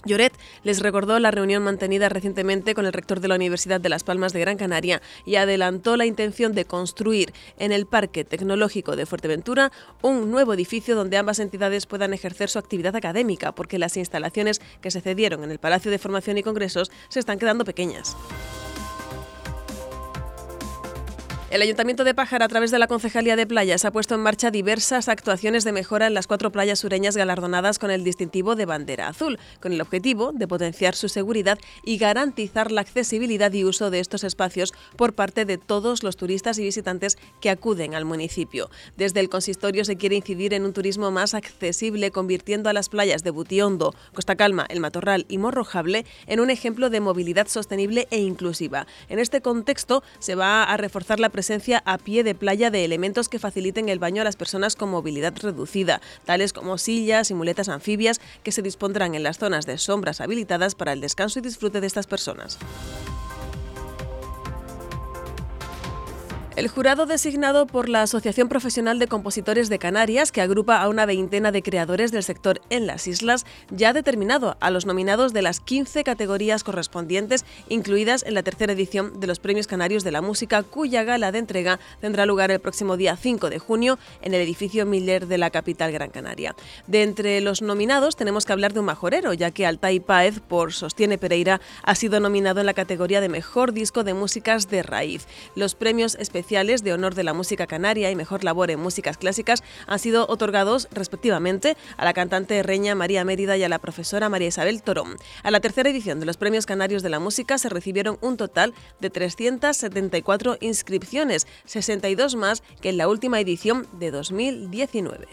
Lloret les recordó la reunión mantenida recientemente con el rector de la Universidad de Las Palmas de Gran Canaria y adelantó la intención de construir en el Parque Tecnológico de Fuerteventura un nuevo edificio donde ambas entidades puedan ejercer su actividad académica, porque las instalaciones que se cedieron en el Palacio de Formación y Congresos se están quedando pequeñas. El Ayuntamiento de Pájara, a través de la Concejalía de Playas, ha puesto en marcha diversas actuaciones de mejora en las cuatro playas sureñas galardonadas con el distintivo de bandera azul, con el objetivo de potenciar su seguridad y garantizar la accesibilidad y uso de estos espacios por parte de todos los turistas y visitantes que acuden al municipio. Desde el consistorio se quiere incidir en un turismo más accesible, convirtiendo a las playas de Butiondo, Costa Calma, El Matorral y Morrojable en un ejemplo de movilidad sostenible e inclusiva. En este contexto se va a reforzar la presencia a pie de playa de elementos que faciliten el baño a las personas con movilidad reducida, tales como sillas y muletas anfibias que se dispondrán en las zonas de sombras habilitadas para el descanso y disfrute de estas personas. El jurado designado por la Asociación Profesional de Compositores de Canarias, que agrupa a una veintena de creadores del sector en las islas, ya ha determinado a los nominados de las 15 categorías correspondientes, incluidas en la tercera edición de los Premios Canarios de la Música, cuya gala de entrega tendrá lugar el próximo día 5 de junio en el edificio Miller de la capital Gran Canaria. De entre los nominados tenemos que hablar de un majorero, ya que Altai Paez, por Sostiene Pereira, ha sido nominado en la categoría de Mejor Disco de Músicas de Raíz. Los premios especiales de honor de la música canaria y mejor labor en músicas clásicas han sido otorgados respectivamente a la cantante reña María Mérida y a la profesora María Isabel Torón. A la tercera edición de los Premios Canarios de la Música se recibieron un total de 374 inscripciones, 62 más que en la última edición de 2019.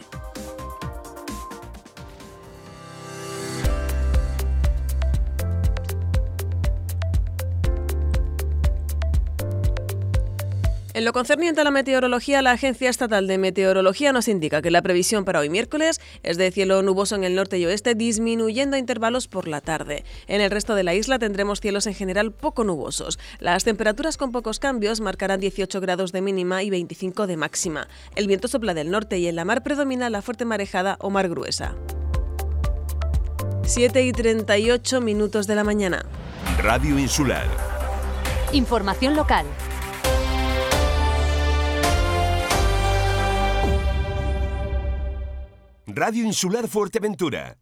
En lo concerniente a la meteorología, la Agencia Estatal de Meteorología nos indica que la previsión para hoy miércoles es de cielo nuboso en el norte y oeste, disminuyendo a intervalos por la tarde. En el resto de la isla tendremos cielos en general poco nubosos. Las temperaturas con pocos cambios marcarán 18 grados de mínima y 25 de máxima. El viento sopla del norte y en la mar predomina la fuerte marejada o mar gruesa. 7 y 38 minutos de la mañana. Radio Insular. Información local. Radio Insular Fuerteventura.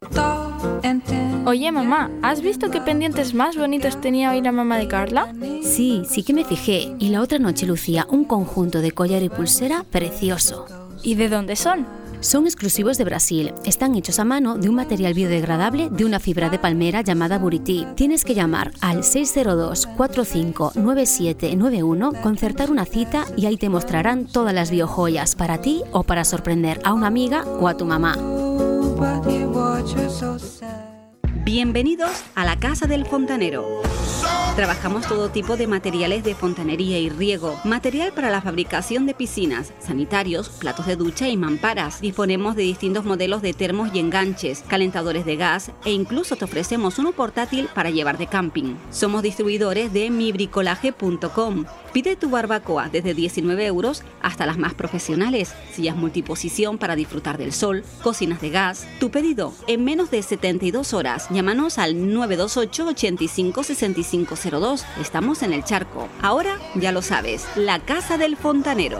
Oye, mamá, ¿has visto qué pendientes más bonitos tenía hoy la mamá de Carla? Sí, sí que me fijé. Y la otra noche lucía un conjunto de collar y pulsera precioso. ¿Y de dónde son? Son exclusivos de Brasil. Están hechos a mano de un material biodegradable de una fibra de palmera llamada Buriti. Tienes que llamar al 602-459791, concertar una cita y ahí te mostrarán todas las biojoyas para ti o para sorprender a una amiga o a tu mamá. Bienvenidos a la Casa del Fontanero. Trabajamos todo tipo de materiales de fontanería y riego, material para la fabricación de piscinas, sanitarios, platos de ducha y mamparas. Disponemos de distintos modelos de termos y enganches, calentadores de gas e incluso te ofrecemos uno portátil para llevar de camping. Somos distribuidores de mibricolaje.com. Pide tu barbacoa desde 19 euros hasta las más profesionales, sillas multiposición para disfrutar del sol, cocinas de gas. Tu pedido en menos de 72 horas. Llámanos al 928 85 6502. Estamos en el charco. Ahora ya lo sabes, la Casa del Fontanero.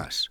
μας.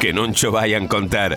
que non cho vayan contar.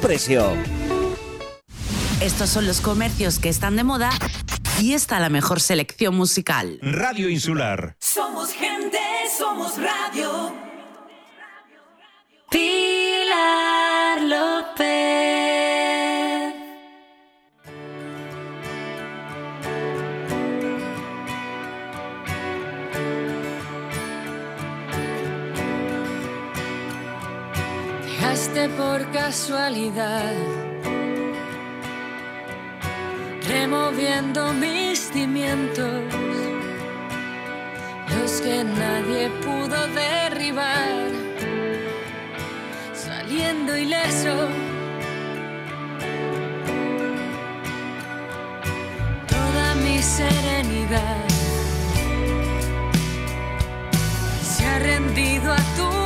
precio. Estos son los comercios que están de moda y está la mejor selección musical. Radio Insular. Somos gente, somos radio. Pilar Por casualidad, removiendo mis cimientos, los que nadie pudo derribar, saliendo ileso. Toda mi serenidad se ha rendido a tu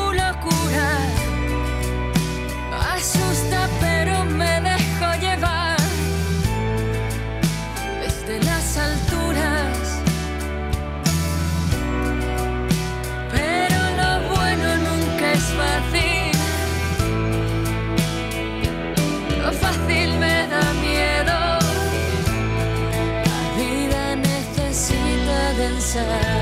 de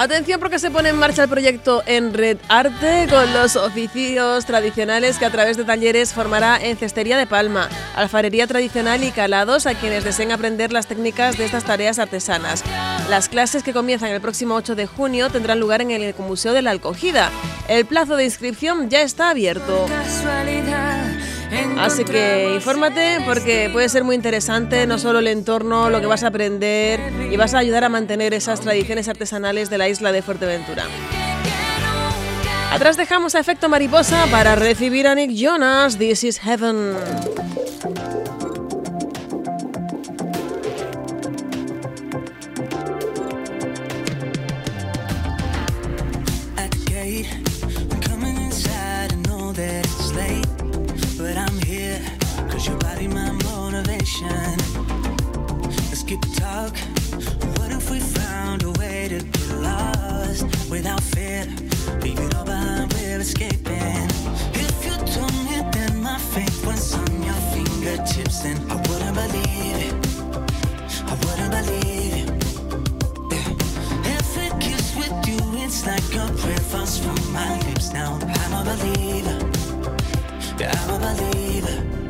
Atención porque se pone en marcha el proyecto En Red Arte con los oficios tradicionales que a través de talleres formará en cestería de palma, alfarería tradicional y calados a quienes deseen aprender las técnicas de estas tareas artesanas. Las clases que comienzan el próximo 8 de junio tendrán lugar en el Ecomuseo de la Alcogida. El plazo de inscripción ya está abierto. Así que infórmate porque puede ser muy interesante no solo el entorno, lo que vas a aprender y vas a ayudar a mantener esas tradiciones artesanales de la isla de Fuerteventura. Atrás dejamos a efecto mariposa para recibir a Nick Jonas. This is heaven. Talk. What if we found a way to get lost without fear? Leave it all behind, we're escaping. If you told me that my fate was on your fingertips, then I wouldn't believe it. I wouldn't believe it. Every kiss with you, it's like a prayer falls from my lips. Now I'm a believer. Yeah, I'm a believer.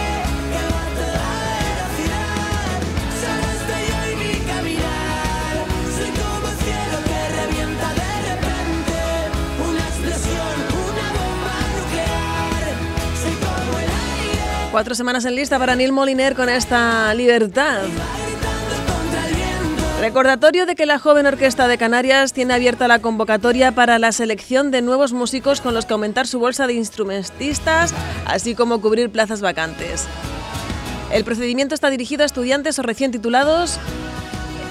Cuatro semanas en lista para Neil Moliner con esta libertad. Recordatorio de que la joven orquesta de Canarias tiene abierta la convocatoria para la selección de nuevos músicos con los que aumentar su bolsa de instrumentistas, así como cubrir plazas vacantes. El procedimiento está dirigido a estudiantes o recién titulados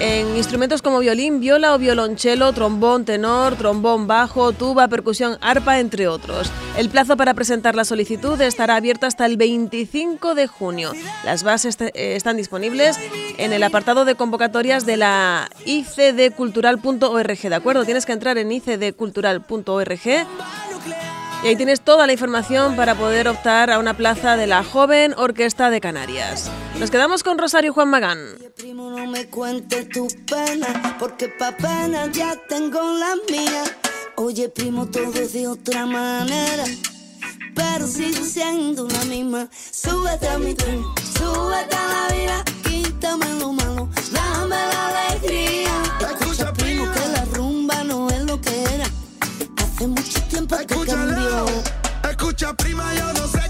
en instrumentos como violín, viola o violonchelo, trombón, tenor, trombón bajo, tuba, percusión, arpa, entre otros. El plazo para presentar la solicitud estará abierto hasta el 25 de junio. Las bases eh, están disponibles en el apartado de convocatorias de la icdcultural.org, ¿de acuerdo? Tienes que entrar en icdcultural.org y ahí tienes toda la información para poder optar a una plaza de la joven Orquesta de Canarias. Nos quedamos con Rosario Juan Magán. Primo, no me cuentes tu pena, porque pa' pena ya tengo la mía. Oye, primo, todo es de otra manera, pero sigo siendo la misma. Súbete a mi tren, súbete a la vida, quítame lo malo, dame la alegría. Cambió. Escucha, prima, yo no sé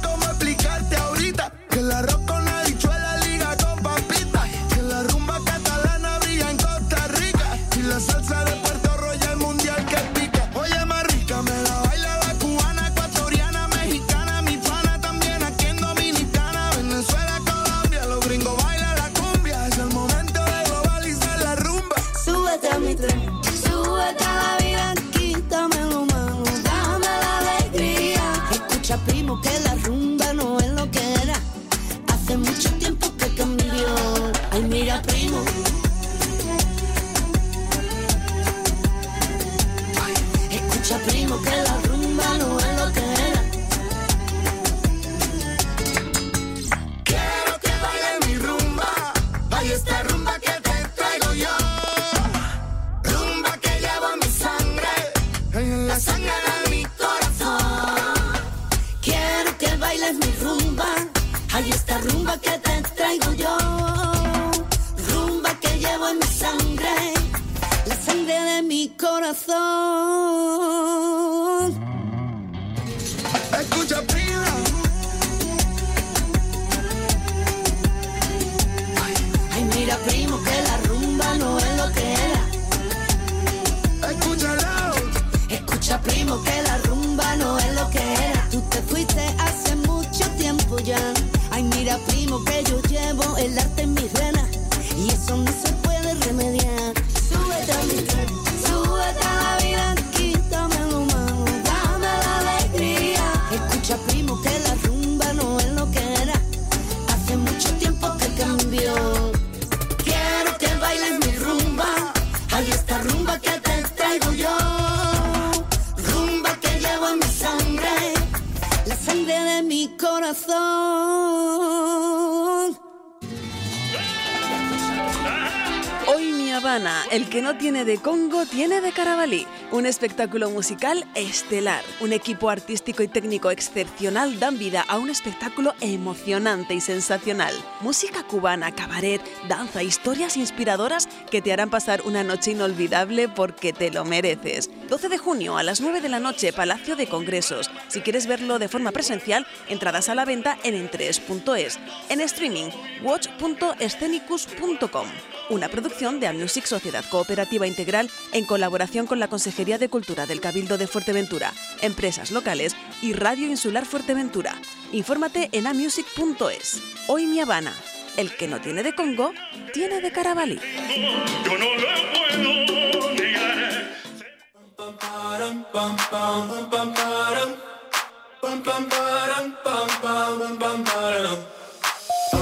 Hay esta rumba que te traigo yo. Rumba que llevo en mi sangre. La sangre de mi corazón. Escucha, prima. Ay, mira, primo, que la rumba no es lo que era. Escúchalo. Escucha, primo, que la rumba no es lo que era. Tú te fuiste hace mucho tiempo ya. Ay, mira, primo, que yo llevo el arte en mis venas. Y eso no se puede remediar. Súbete a mi tren, súbete a la vida, corazón. El que no tiene de Congo tiene de Carabalí. Un espectáculo musical estelar. Un equipo artístico y técnico excepcional dan vida a un espectáculo emocionante y sensacional. Música cubana, cabaret, danza, historias inspiradoras que te harán pasar una noche inolvidable porque te lo mereces. 12 de junio a las 9 de la noche, Palacio de Congresos. Si quieres verlo de forma presencial, entradas a la venta en entres.es. En streaming, watch.escenicus.com. Una producción de Amusic Sociedad Cooperativa Integral en colaboración con la Consejería de Cultura del Cabildo de Fuerteventura, empresas locales y Radio Insular Fuerteventura. Infórmate en amusic.es. Hoy mi Habana. El que no tiene de Congo, tiene de Carabalí. Yo no le puedo negar.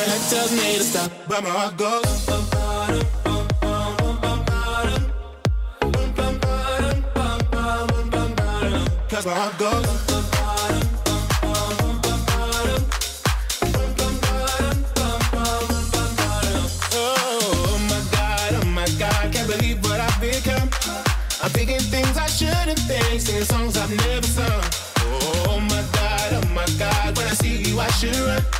My head tells me to stop, but my heart goes. Cause my heart goes. I'm thinking things I shouldn't think, singing songs I've never sung. Oh my god, oh my god, when I see you, I should run.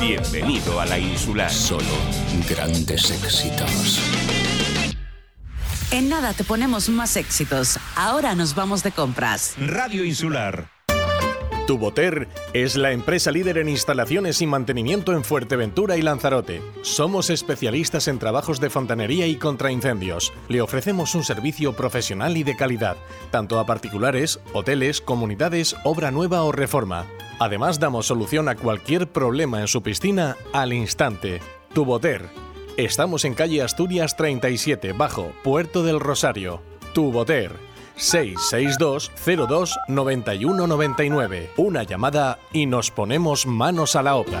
Bienvenido a la insular. Solo grandes éxitos. En nada te ponemos más éxitos. Ahora nos vamos de compras. Radio Insular. Tuboter es la empresa líder en instalaciones y mantenimiento en Fuerteventura y Lanzarote. Somos especialistas en trabajos de fontanería y contraincendios. Le ofrecemos un servicio profesional y de calidad, tanto a particulares, hoteles, comunidades, obra nueva o reforma. Además, damos solución a cualquier problema en su piscina al instante. Tuboter. Estamos en calle Asturias 37, bajo, Puerto del Rosario. Tuboter. 662 02 91 99. Una llamada y nos ponemos manos a la obra.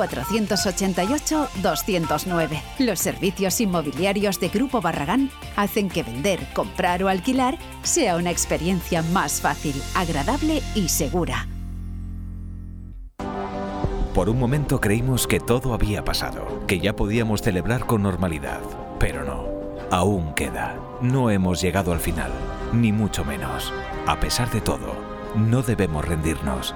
488-209. Los servicios inmobiliarios de Grupo Barragán hacen que vender, comprar o alquilar sea una experiencia más fácil, agradable y segura. Por un momento creímos que todo había pasado, que ya podíamos celebrar con normalidad, pero no, aún queda. No hemos llegado al final, ni mucho menos. A pesar de todo, no debemos rendirnos,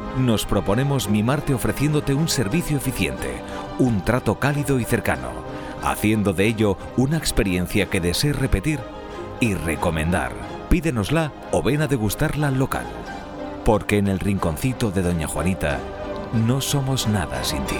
Nos proponemos mimarte ofreciéndote un servicio eficiente, un trato cálido y cercano, haciendo de ello una experiencia que desees repetir y recomendar. Pídenosla o ven a degustarla al local. Porque en el rinconcito de Doña Juanita no somos nada sin ti.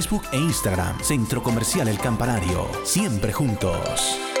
e Instagram. Centro Comercial El Campanario. Siempre juntos.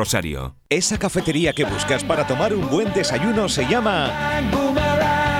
Esa cafetería que buscas para tomar un buen desayuno se llama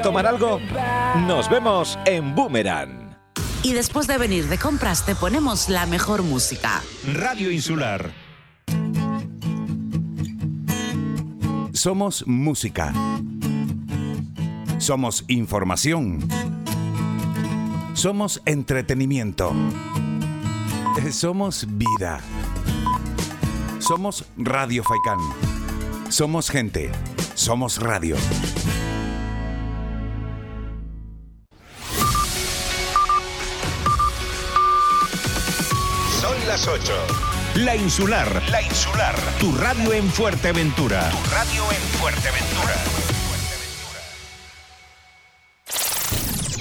tomar algo? Nos vemos en Boomerang. Y después de venir de compras te ponemos la mejor música. Radio Insular. Somos música. Somos información. Somos entretenimiento. Somos vida. Somos Radio Faikán. Somos gente. Somos radio. Las 8. La Insular. La Insular. Tu radio en Fuerteventura. Tu radio en Fuerteventura.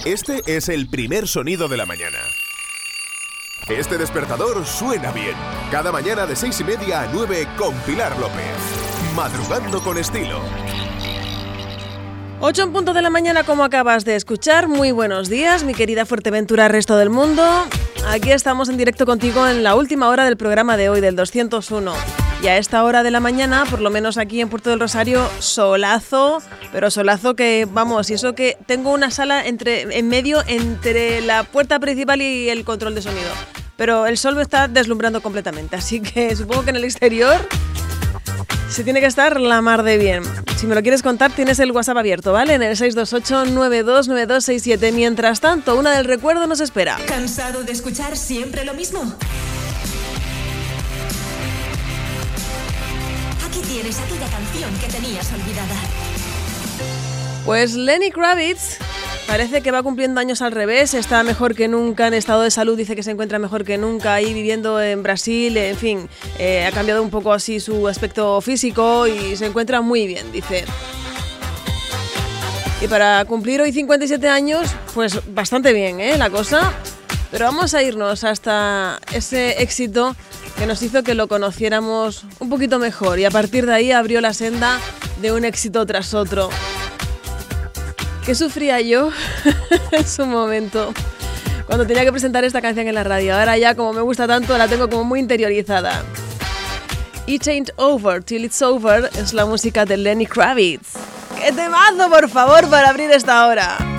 Este es el primer sonido de la mañana. Este despertador suena bien. Cada mañana de seis y media a 9 con Pilar López. Madrugando con estilo. 8 en punto de la mañana, como acabas de escuchar. Muy buenos días, mi querida Fuerteventura, resto del mundo. Aquí estamos en directo contigo en la última hora del programa de hoy, del 201. Y a esta hora de la mañana, por lo menos aquí en Puerto del Rosario, solazo, pero solazo que, vamos, y eso que tengo una sala entre, en medio entre la puerta principal y el control de sonido. Pero el sol me está deslumbrando completamente, así que supongo que en el exterior se tiene que estar la mar de bien. Si me lo quieres contar, tienes el WhatsApp abierto, ¿vale? En el 628-929267. Mientras tanto, una del recuerdo nos espera. ¿Cansado de escuchar siempre lo mismo? Aquí tienes aquella canción que tenías olvidada. Pues Lenny Kravitz parece que va cumpliendo años al revés, está mejor que nunca en estado de salud, dice que se encuentra mejor que nunca ahí viviendo en Brasil, en fin, eh, ha cambiado un poco así su aspecto físico y se encuentra muy bien, dice. Y para cumplir hoy 57 años, pues bastante bien, ¿eh? La cosa. Pero vamos a irnos hasta ese éxito que nos hizo que lo conociéramos un poquito mejor y a partir de ahí abrió la senda de un éxito tras otro. ¿Qué sufría yo en su momento? Cuando tenía que presentar esta canción en la radio. Ahora ya como me gusta tanto la tengo como muy interiorizada. It Ain't Over Till It's Over es la música de Lenny Kravitz. ¡Qué temazo, por favor, para abrir esta hora!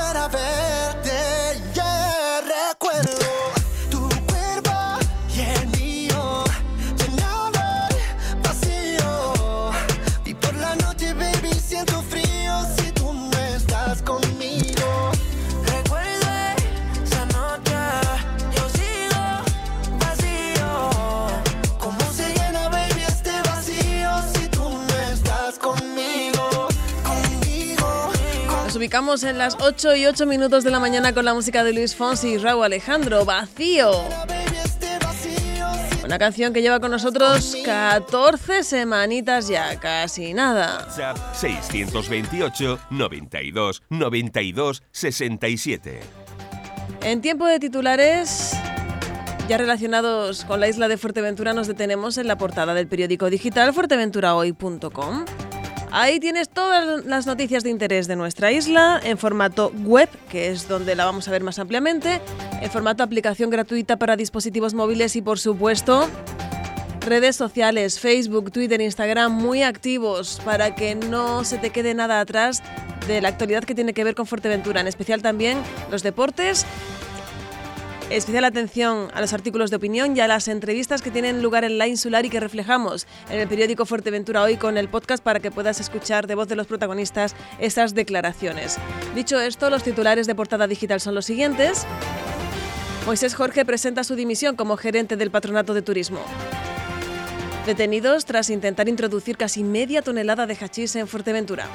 Volver a verte, Ubicamos en las 8 y 8 minutos de la mañana con la música de Luis Fonsi y Raúl Alejandro, Vacío. Una canción que lleva con nosotros 14 semanitas ya, casi nada. WhatsApp 628 92 92 67. En tiempo de titulares, ya relacionados con la isla de Fuerteventura, nos detenemos en la portada del periódico digital fuerteventurahoy.com. Ahí tienes todas las noticias de interés de nuestra isla en formato web, que es donde la vamos a ver más ampliamente, en formato aplicación gratuita para dispositivos móviles y por supuesto redes sociales, Facebook, Twitter, Instagram muy activos para que no se te quede nada atrás de la actualidad que tiene que ver con Fuerteventura, en especial también los deportes Especial atención a los artículos de opinión y a las entrevistas que tienen lugar en la insular y que reflejamos en el periódico Fuerteventura hoy con el podcast para que puedas escuchar de voz de los protagonistas esas declaraciones. Dicho esto, los titulares de portada digital son los siguientes. Moisés Jorge presenta su dimisión como gerente del Patronato de Turismo. Detenidos tras intentar introducir casi media tonelada de hachís en Fuerteventura.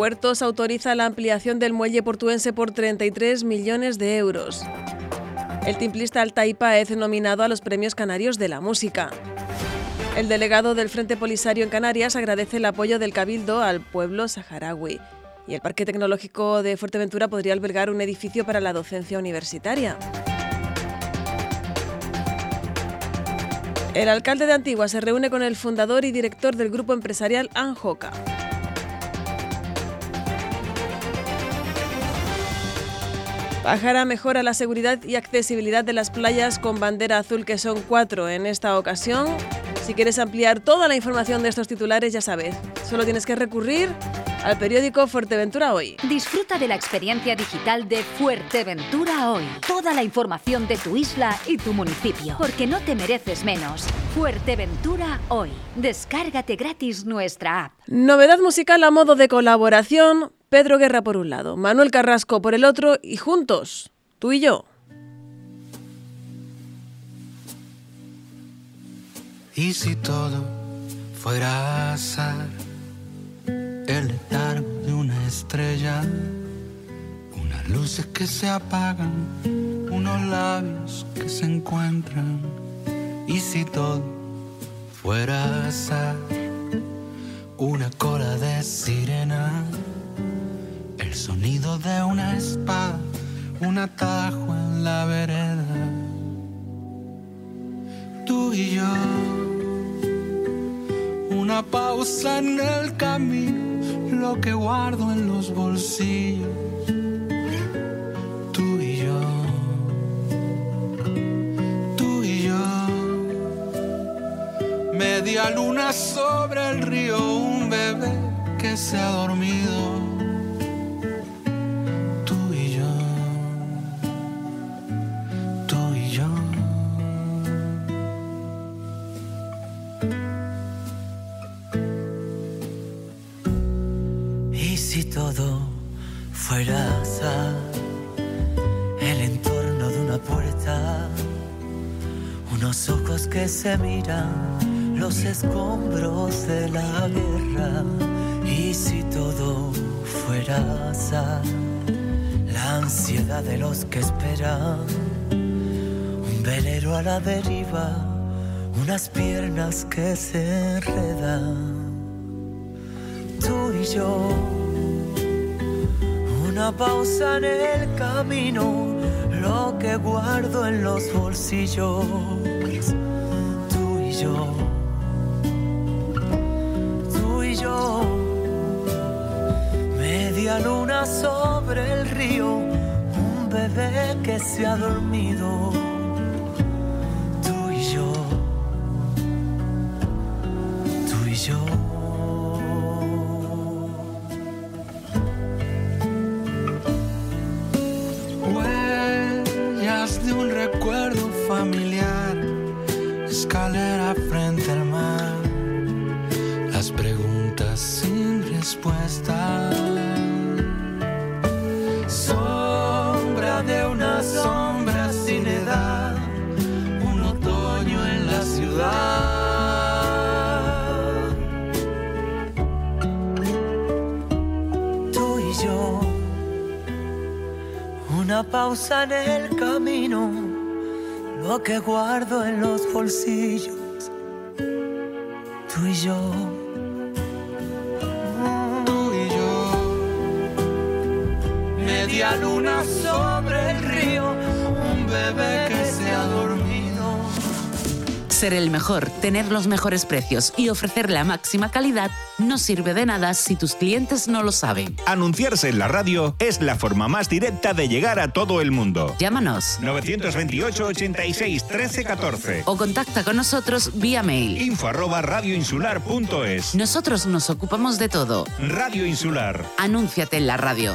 Puertos autoriza la ampliación del muelle portuense por 33 millones de euros. El timplista Altai Paez nominado a los Premios Canarios de la Música. El delegado del Frente Polisario en Canarias agradece el apoyo del Cabildo al pueblo saharaui. Y el Parque Tecnológico de Fuerteventura podría albergar un edificio para la docencia universitaria. El alcalde de Antigua se reúne con el fundador y director del grupo empresarial Anjoca. Pájara mejora la seguridad y accesibilidad de las playas con bandera azul, que son cuatro en esta ocasión. Si quieres ampliar toda la información de estos titulares, ya sabes, solo tienes que recurrir al periódico Fuerteventura Hoy. Disfruta de la experiencia digital de Fuerteventura Hoy. Toda la información de tu isla y tu municipio. Porque no te mereces menos. Fuerteventura Hoy. Descárgate gratis nuestra app. Novedad musical a modo de colaboración. Pedro Guerra por un lado, Manuel Carrasco por el otro y juntos, tú y yo. Y si todo fuera azar, el letargo de una estrella luces que se apagan, unos labios que se encuentran. Y si todo fuera azar, una cola de sirena, el sonido de una espada, un atajo en la vereda. Tú y yo, una pausa en el camino, lo que guardo en los bolsillos. Tú y yo, tú y yo, media luna sobre el río, un bebé que se ha dormido. Todo fuera azar, el entorno de una puerta, unos ojos que se miran, los escombros de la guerra. Y si todo fuera azar, la ansiedad de los que esperan, un velero a la deriva, unas piernas que se enredan tú y yo. Una pausa en el camino, lo que guardo en los bolsillos. Tú y yo. Tú y yo. Media luna sobre el río, un bebé que se ha dormido. Pausa en el camino, lo que guardo en los bolsillos. Tú y yo. Tú y yo. Media luna sobre el río, un bebé que. Ser el mejor, tener los mejores precios y ofrecer la máxima calidad no sirve de nada si tus clientes no lo saben. Anunciarse en la radio es la forma más directa de llegar a todo el mundo. Llámanos 928 86 13 14 o contacta con nosotros vía mail. info arroba radioinsular.es Nosotros nos ocupamos de todo. Radio Insular. Anúnciate en la radio.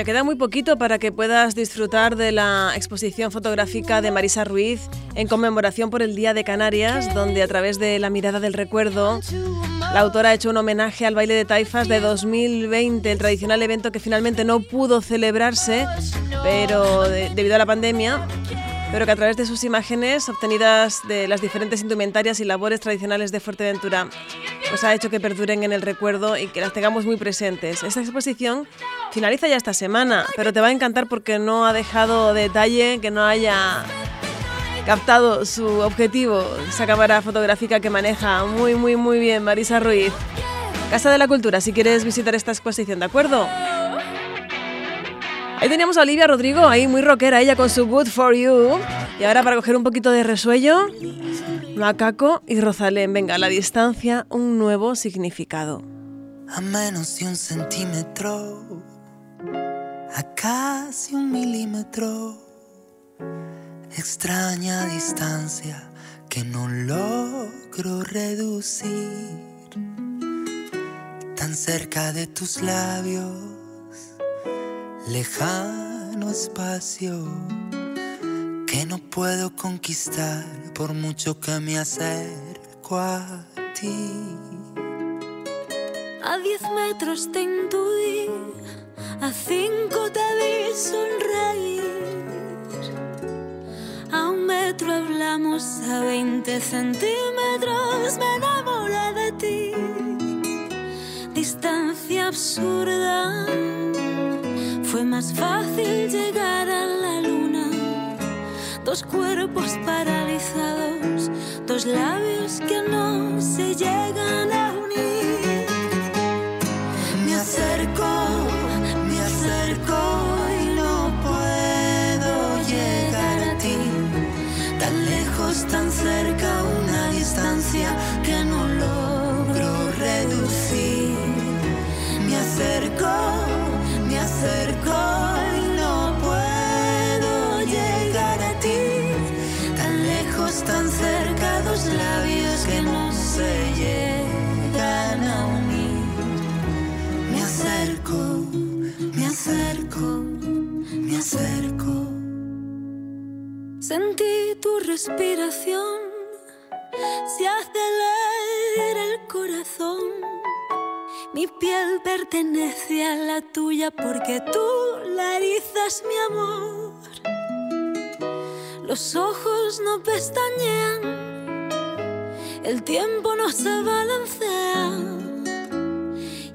Ya queda muy poquito para que puedas disfrutar de la exposición fotográfica de Marisa Ruiz en conmemoración por el Día de Canarias, donde a través de la mirada del recuerdo, la autora ha hecho un homenaje al baile de taifas de 2020, el tradicional evento que finalmente no pudo celebrarse, pero debido a la pandemia, pero que a través de sus imágenes obtenidas de las diferentes indumentarias y labores tradicionales de Fuerteventura, pues ha hecho que perduren en el recuerdo y que las tengamos muy presentes. Esta exposición finaliza ya esta semana, pero te va a encantar porque no ha dejado detalle que no haya captado su objetivo, esa cámara fotográfica que maneja muy, muy, muy bien Marisa Ruiz. Casa de la Cultura, si quieres visitar esta exposición, ¿de acuerdo? Ahí teníamos a Olivia Rodrigo, ahí muy rockera, ella con su Good For You. Y ahora para coger un poquito de resuello, Macaco y Rosalén. Venga, a la distancia, un nuevo significado. A menos de un centímetro, a casi un milímetro, extraña distancia que no logro reducir. Tan cerca de tus labios lejano espacio que no puedo conquistar por mucho que me acerco a ti. A diez metros te intuí, a cinco te vi sonreír. A un metro hablamos, a veinte centímetros me enamoré de ti. Distancia absurda fue más fácil llegar a la luna. Dos cuerpos paralizados, dos labios que no se llegan a unir. Me acerco, me acerco y no puedo llegar a ti. Tan lejos, tan cerca, una distancia que no logro reducir. Me acerco, me acerco Sentí tu respiración, se acelera el corazón. Mi piel pertenece a la tuya porque tú la erizas, mi amor. Los ojos no pestañean, el tiempo no se balancea.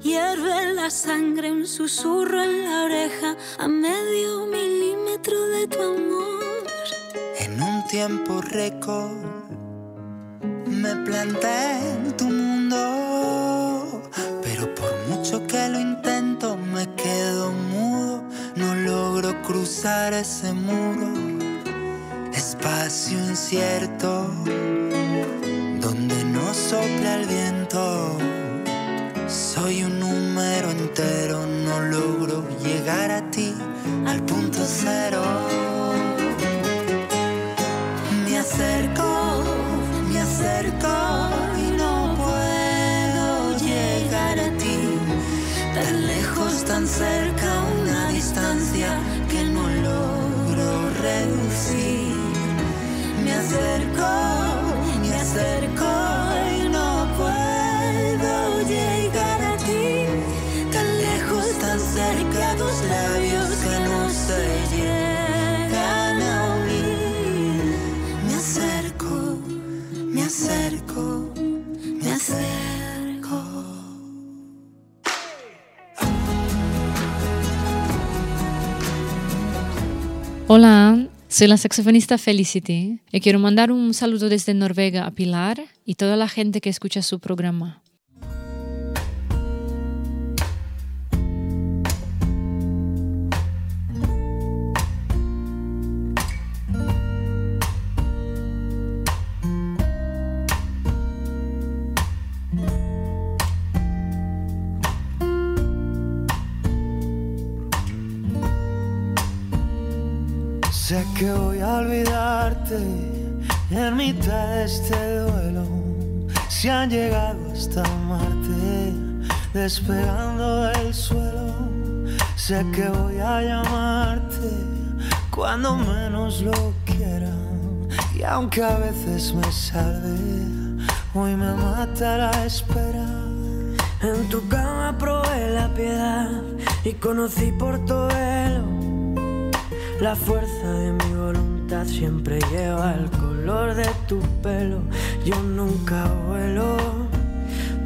Hierve la sangre, un susurro en la oreja a medio milímetro de tu amor. En un tiempo récord me planté en tu mundo, pero por mucho que lo intento me quedo mudo, no logro cruzar ese muro, espacio incierto donde no sopla el viento. Soy un número entero, no logro llegar a ti al punto cero. Me acerco, me acerco y no puedo llegar a ti. Tan lejos, tan cerca, una distancia que no logro reducir. Me acerco, Hola, soy la saxofonista Felicity y quiero mandar un saludo desde Noruega a Pilar y toda la gente que escucha su programa. Que voy a olvidarte en mitad de este duelo. Si han llegado hasta Marte, despegando del suelo. Sé que voy a llamarte cuando menos lo quiera. Y aunque a veces me salve, hoy me mata la espera. En tu cama probé la piedad y conocí por tu velo. La fuerza de mi voluntad siempre lleva el color de tu pelo. Yo nunca vuelo,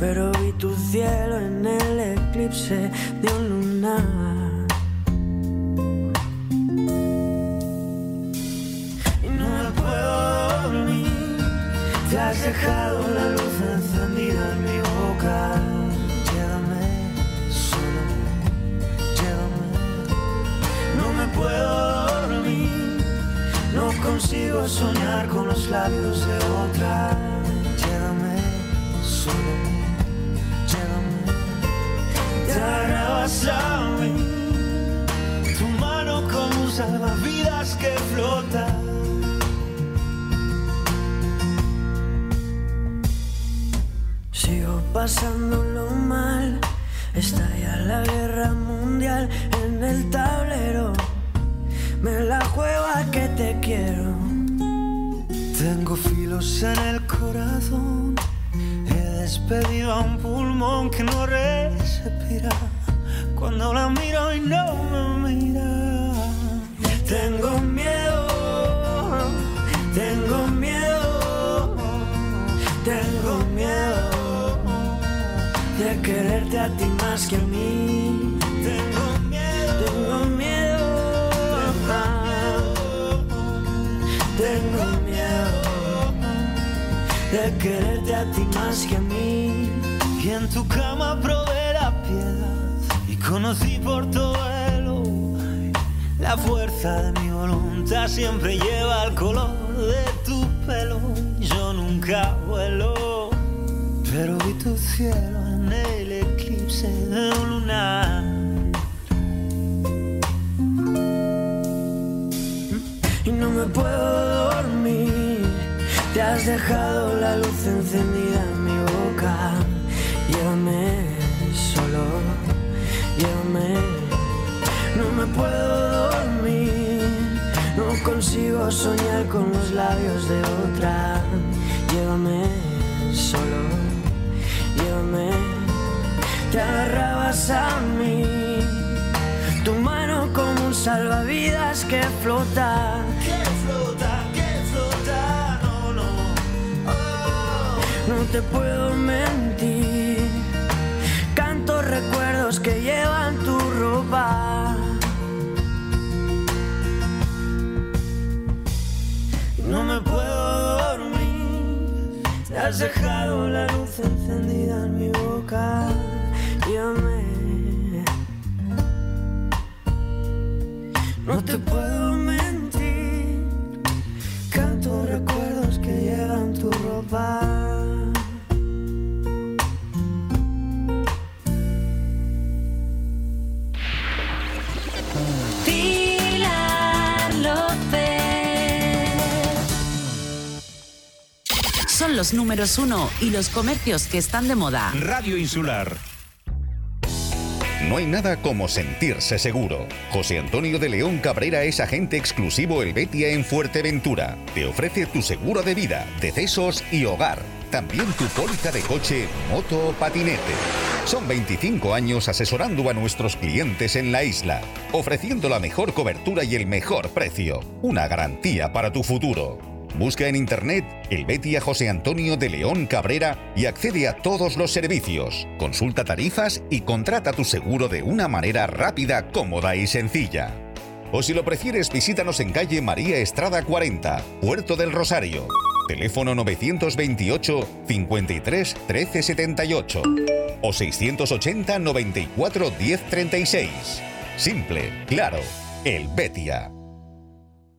pero vi tu cielo en el eclipse de un lunar. Y no me puedo dormir. Te has dejado la luz encendida en mi consigo soñar con los labios de otra. Llévame, solo llévame. Te agarrabas a mí. Tu mano como un salvavidas que flota. Sigo pasándolo mal. Estalla la guerra mundial en el tablero. Me la juego a que te quiero. Tengo filos en el corazón. He despedido a un pulmón que no respira. Cuando la miro y no me mira. Tengo miedo, tengo miedo, Tengo miedo de quererte a ti más que a mí. De quererte a ti más que a mí. Y en tu cama probé la piedad y conocí por tu velo. La fuerza de mi voluntad siempre lleva el color de tu pelo. Yo nunca vuelo, pero vi tu cielo en el eclipse de un lunar. y no me puedo dormir. Te has dejado la luz encendida en mi boca. Llévame solo, llévame. No me puedo dormir. No consigo soñar con los labios de otra. Llévame solo, llévame. Te agarrabas a mí. Tu mano como un salvavidas que flota. Que flota, te puedo mentir. Canto recuerdos que llevan tu ropa. No me puedo dormir. Te has dejado la luz encendida en mi boca. Llévame. No te puedo mentir. Los números uno y los comercios que están de moda. Radio Insular. No hay nada como sentirse seguro. José Antonio de León Cabrera es agente exclusivo El Betia en Fuerteventura. Te ofrece tu seguro de vida, decesos y hogar. También tu póliza de coche, moto o patinete. Son 25 años asesorando a nuestros clientes en la isla, ofreciendo la mejor cobertura y el mejor precio. Una garantía para tu futuro. Busca en internet el Betia José Antonio de León Cabrera y accede a todos los servicios. Consulta tarifas y contrata tu seguro de una manera rápida, cómoda y sencilla. O si lo prefieres, visítanos en calle María Estrada 40, Puerto del Rosario. Teléfono 928 53 13 78 o 680 94 10 36. Simple, claro, el Betia.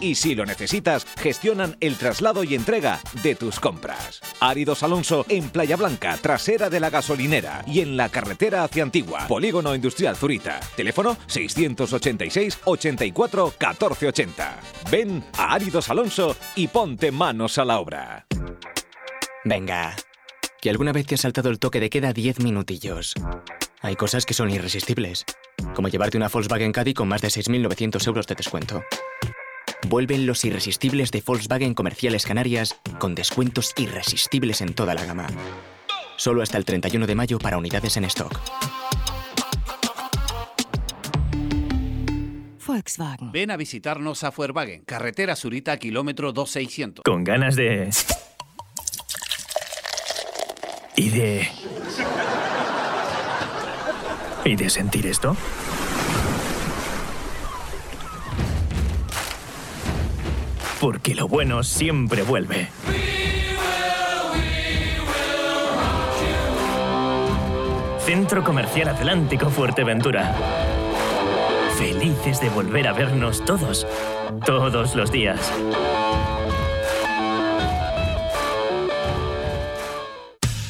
Y si lo necesitas, gestionan el traslado y entrega de tus compras. Áridos Alonso en Playa Blanca, trasera de la gasolinera y en la carretera hacia Antigua, Polígono Industrial Zurita. Teléfono 686 84 1480. Ven a Áridos Alonso y ponte manos a la obra. Venga, que alguna vez te has saltado el toque de queda 10 minutillos. Hay cosas que son irresistibles, como llevarte una Volkswagen Caddy con más de 6.900 euros de descuento. Vuelven los irresistibles de Volkswagen Comerciales Canarias con descuentos irresistibles en toda la gama. Solo hasta el 31 de mayo para unidades en stock. Volkswagen. Ven a visitarnos a Volkswagen, carretera Surita, kilómetro 2600. Con ganas de... Y de... ¿Y de sentir esto? Porque lo bueno siempre vuelve. Centro Comercial Atlántico Fuerteventura. Felices de volver a vernos todos, todos los días.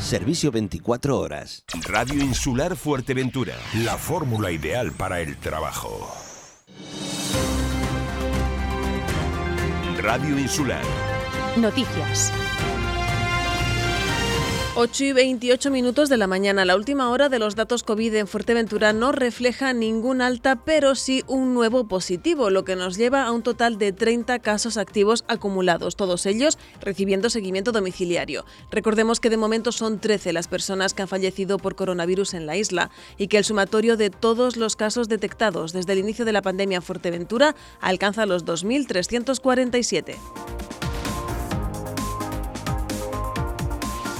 Servicio 24 horas. Radio Insular Fuerteventura. La fórmula ideal para el trabajo. Radio Insular. Noticias. 8 y 28 minutos de la mañana. La última hora de los datos COVID en Fuerteventura no refleja ningún alta, pero sí un nuevo positivo, lo que nos lleva a un total de 30 casos activos acumulados, todos ellos recibiendo seguimiento domiciliario. Recordemos que de momento son 13 las personas que han fallecido por coronavirus en la isla y que el sumatorio de todos los casos detectados desde el inicio de la pandemia en Fuerteventura alcanza los 2.347.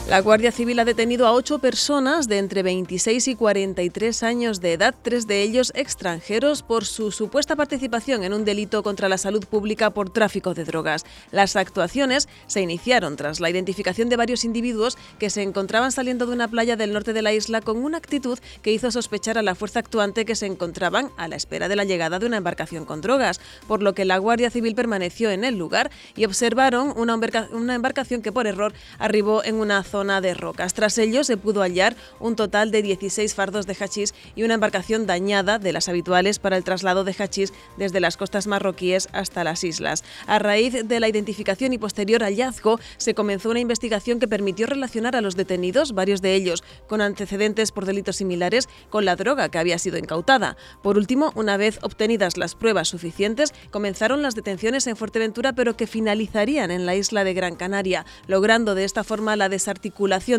La Guardia Civil ha detenido a ocho personas de entre 26 y 43 años de edad, tres de ellos extranjeros, por su supuesta participación en un delito contra la salud pública por tráfico de drogas. Las actuaciones se iniciaron tras la identificación de varios individuos que se encontraban saliendo de una playa del norte de la isla con una actitud que hizo sospechar a la fuerza actuante que se encontraban a la espera de la llegada de una embarcación con drogas, por lo que la Guardia Civil permaneció en el lugar y observaron una, embarca- una embarcación que por error arribó en una zona de rocas. Tras ello se pudo hallar un total de 16 fardos de hachís y una embarcación dañada de las habituales para el traslado de hachís desde las costas marroquíes hasta las islas. A raíz de la identificación y posterior hallazgo, se comenzó una investigación que permitió relacionar a los detenidos, varios de ellos con antecedentes por delitos similares, con la droga que había sido incautada. Por último, una vez obtenidas las pruebas suficientes, comenzaron las detenciones en Fuerteventura, pero que finalizarían en la isla de Gran Canaria, logrando de esta forma la desarticulación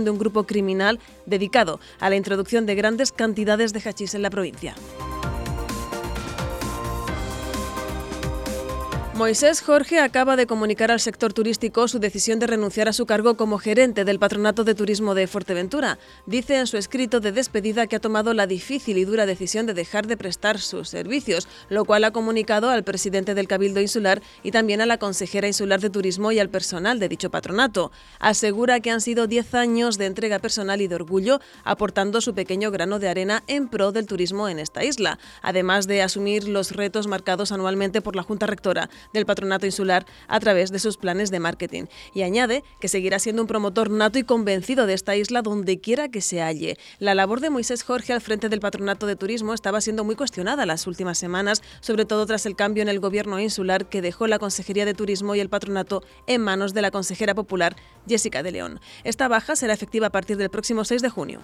de un grupo criminal dedicado a la introducción de grandes cantidades de hachís en la provincia. Moisés Jorge acaba de comunicar al sector turístico su decisión de renunciar a su cargo como gerente del Patronato de Turismo de Fuerteventura. Dice en su escrito de despedida que ha tomado la difícil y dura decisión de dejar de prestar sus servicios, lo cual ha comunicado al presidente del Cabildo Insular y también a la consejera insular de Turismo y al personal de dicho patronato. Asegura que han sido 10 años de entrega personal y de orgullo, aportando su pequeño grano de arena en pro del turismo en esta isla, además de asumir los retos marcados anualmente por la Junta Rectora del Patronato Insular a través de sus planes de marketing. Y añade que seguirá siendo un promotor nato y convencido de esta isla donde quiera que se halle. La labor de Moisés Jorge al frente del Patronato de Turismo estaba siendo muy cuestionada las últimas semanas, sobre todo tras el cambio en el gobierno insular que dejó la Consejería de Turismo y el Patronato en manos de la consejera popular Jessica de León. Esta baja será efectiva a partir del próximo 6 de junio.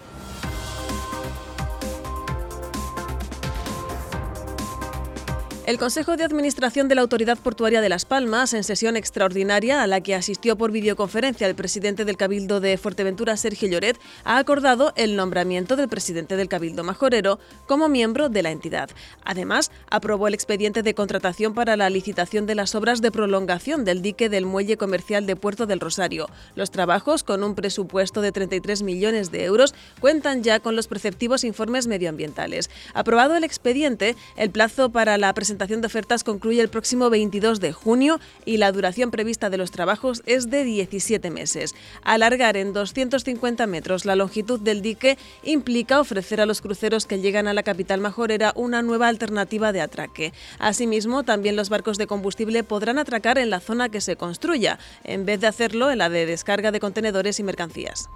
El Consejo de Administración de la Autoridad Portuaria de Las Palmas, en sesión extraordinaria a la que asistió por videoconferencia el presidente del Cabildo de Fuerteventura, Sergio Lloret, ha acordado el nombramiento del presidente del Cabildo Majorero como miembro de la entidad. Además, aprobó el expediente de contratación para la licitación de las obras de prolongación del dique del muelle comercial de Puerto del Rosario. Los trabajos, con un presupuesto de 33 millones de euros, cuentan ya con los preceptivos informes medioambientales. Aprobado el expediente, el plazo para la presentación presentación de ofertas concluye el próximo 22 de junio y la duración prevista de los trabajos es de 17 meses. Alargar en 250 metros la longitud del dique implica ofrecer a los cruceros que llegan a la capital majorera una nueva alternativa de atraque. Asimismo, también los barcos de combustible podrán atracar en la zona que se construya, en vez de hacerlo en la de descarga de contenedores y mercancías.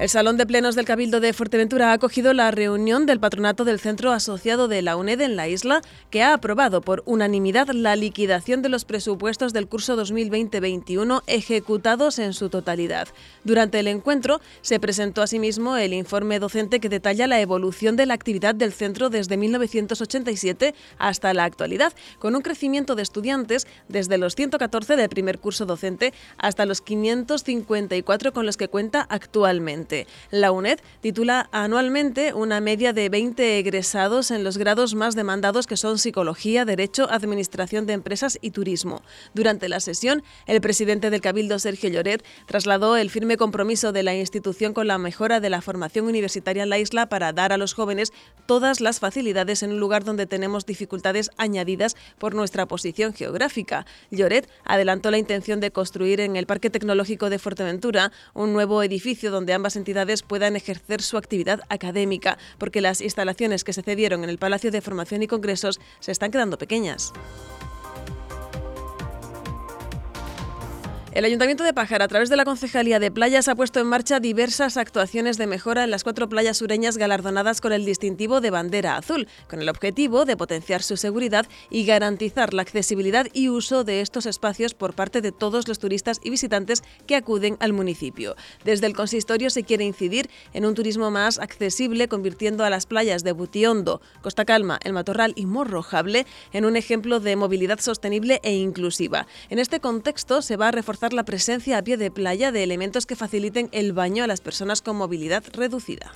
El Salón de Plenos del Cabildo de Fuerteventura ha acogido la reunión del patronato del Centro Asociado de la UNED en la isla, que ha aprobado por unanimidad la liquidación de los presupuestos del curso 2020-21 ejecutados en su totalidad. Durante el encuentro se presentó asimismo el informe docente que detalla la evolución de la actividad del centro desde 1987 hasta la actualidad, con un crecimiento de estudiantes desde los 114 del primer curso docente hasta los 554 con los que cuenta actualmente. La UNED titula anualmente una media de 20 egresados en los grados más demandados que son Psicología, Derecho, Administración de Empresas y Turismo. Durante la sesión, el presidente del Cabildo, Sergio Lloret, trasladó el firme compromiso de la institución con la mejora de la formación universitaria en la isla para dar a los jóvenes todas las facilidades en un lugar donde tenemos dificultades añadidas por nuestra posición geográfica. Lloret adelantó la intención de construir en el Parque Tecnológico de Fuerteventura un nuevo edificio donde ambas entidades puedan ejercer su actividad académica, porque las instalaciones que se cedieron en el Palacio de Formación y Congresos se están quedando pequeñas. El Ayuntamiento de Pájara, a través de la Concejalía de Playas, ha puesto en marcha diversas actuaciones de mejora en las cuatro playas sureñas galardonadas con el distintivo de bandera azul, con el objetivo de potenciar su seguridad y garantizar la accesibilidad y uso de estos espacios por parte de todos los turistas y visitantes que acuden al municipio. Desde el consistorio se quiere incidir en un turismo más accesible, convirtiendo a las playas de Butiondo, Costa Calma, El Matorral y Morrojable en un ejemplo de movilidad sostenible e inclusiva. En este contexto se va a reforzar la presencia a pie de playa de elementos que faciliten el baño a las personas con movilidad reducida.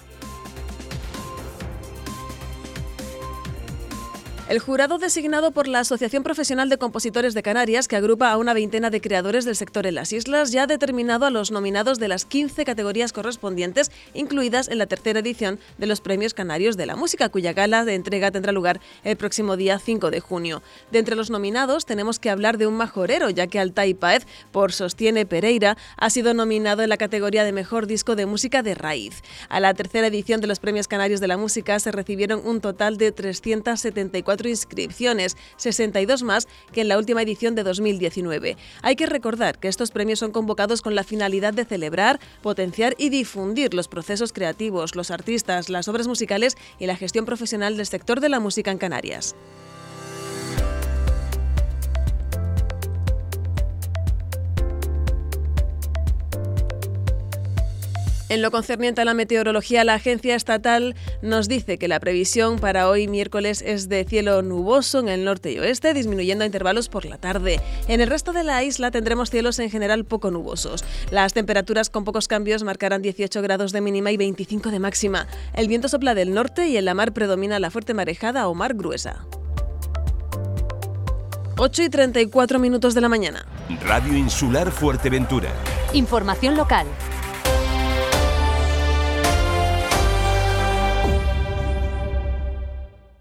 El jurado designado por la Asociación Profesional de Compositores de Canarias, que agrupa a una veintena de creadores del sector en las islas, ya ha determinado a los nominados de las 15 categorías correspondientes, incluidas en la tercera edición de los Premios Canarios de la Música, cuya gala de entrega tendrá lugar el próximo día 5 de junio. De entre los nominados tenemos que hablar de un majorero, ya que Altai Paez, por Sostiene Pereira, ha sido nominado en la categoría de Mejor Disco de Música de Raíz. A la tercera edición de los Premios Canarios de la Música se recibieron un total de 374 inscripciones, 62 más que en la última edición de 2019. Hay que recordar que estos premios son convocados con la finalidad de celebrar, potenciar y difundir los procesos creativos, los artistas, las obras musicales y la gestión profesional del sector de la música en Canarias. En lo concerniente a la meteorología, la agencia estatal nos dice que la previsión para hoy miércoles es de cielo nuboso en el norte y oeste, disminuyendo a intervalos por la tarde. En el resto de la isla tendremos cielos en general poco nubosos. Las temperaturas con pocos cambios marcarán 18 grados de mínima y 25 de máxima. El viento sopla del norte y en la mar predomina la fuerte marejada o mar gruesa. 8 y 34 minutos de la mañana. Radio Insular Fuerteventura. Información local.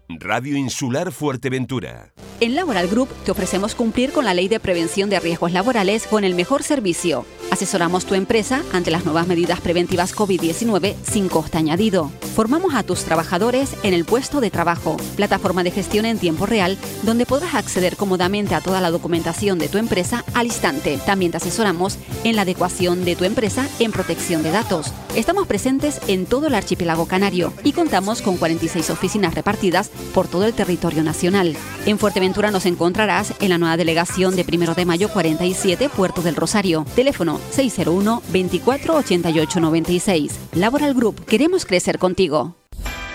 Radio Insular Fuerteventura. En Laboral Group te ofrecemos cumplir con la ley de prevención de riesgos laborales con el mejor servicio. Asesoramos tu empresa ante las nuevas medidas preventivas COVID-19 sin coste añadido. Formamos a tus trabajadores en el puesto de trabajo, plataforma de gestión en tiempo real, donde podrás acceder cómodamente a toda la documentación de tu empresa al instante. También te asesoramos en la adecuación de tu empresa en protección de datos. Estamos presentes en todo el archipiélago canario y contamos con 46 oficinas repartidas por todo el territorio nacional. En Fuerteventura nos encontrarás en la nueva delegación de 1 de mayo 47, Puerto del Rosario. Teléfono 601 24 88 96. Laboral Group, queremos crecer contigo.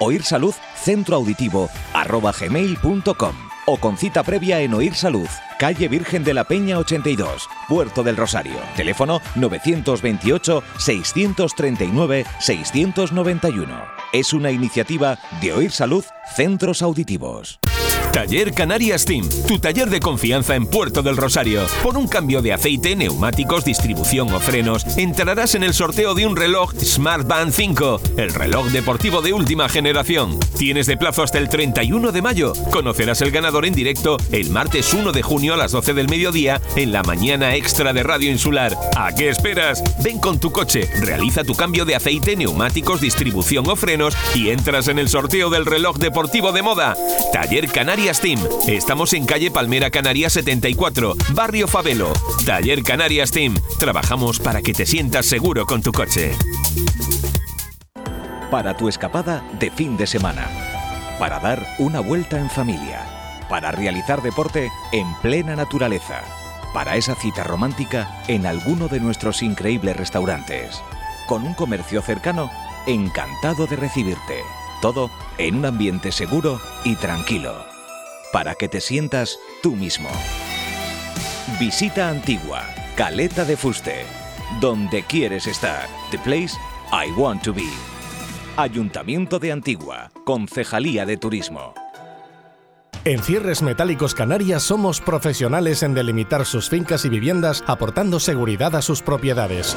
Oír Salud Centro Auditivo arroba gmail.com o con cita previa en Oír Salud, calle Virgen de la Peña 82, Puerto del Rosario. Teléfono 928-639-691. Es una iniciativa de Oír Salud Centros Auditivos. Taller Canarias Team, tu taller de confianza en Puerto del Rosario. Por un cambio de aceite, neumáticos, distribución o frenos, entrarás en el sorteo de un reloj Smart Band 5, el reloj deportivo de última generación. Tienes de plazo hasta el 31 de mayo. Conocerás el ganador en directo el martes 1 de junio a las 12 del mediodía en la mañana extra de Radio Insular. ¿A qué esperas? Ven con tu coche, realiza tu cambio de aceite, neumáticos, distribución o frenos y entras en el sorteo del reloj deportivo de moda. Taller Canarias Team. Estamos en calle Palmera Canarias 74, Barrio Favelo. Taller Canarias Team. Trabajamos para que te sientas seguro con tu coche. Para tu escapada de fin de semana. Para dar una vuelta en familia. Para realizar deporte en plena naturaleza. Para esa cita romántica en alguno de nuestros increíbles restaurantes. Con un comercio cercano, encantado de recibirte. Todo en un ambiente seguro y tranquilo. Para que te sientas tú mismo. Visita Antigua, Caleta de Fuste. Donde quieres estar. The place I want to be. Ayuntamiento de Antigua, Concejalía de Turismo. En Cierres Metálicos Canarias somos profesionales en delimitar sus fincas y viviendas aportando seguridad a sus propiedades.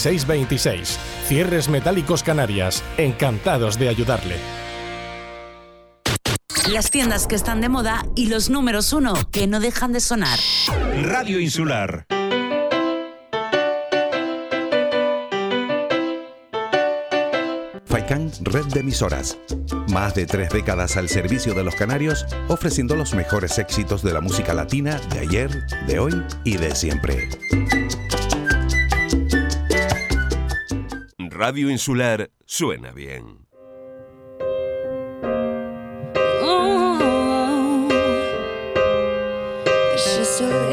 46 26. Cierres Metálicos Canarias, encantados de ayudarle. Las tiendas que están de moda y los números uno que no dejan de sonar. Radio Insular. Faikan Red de Emisoras. Más de tres décadas al servicio de los canarios, ofreciendo los mejores éxitos de la música latina de ayer, de hoy y de siempre. Radio Insular suena bien. It's just a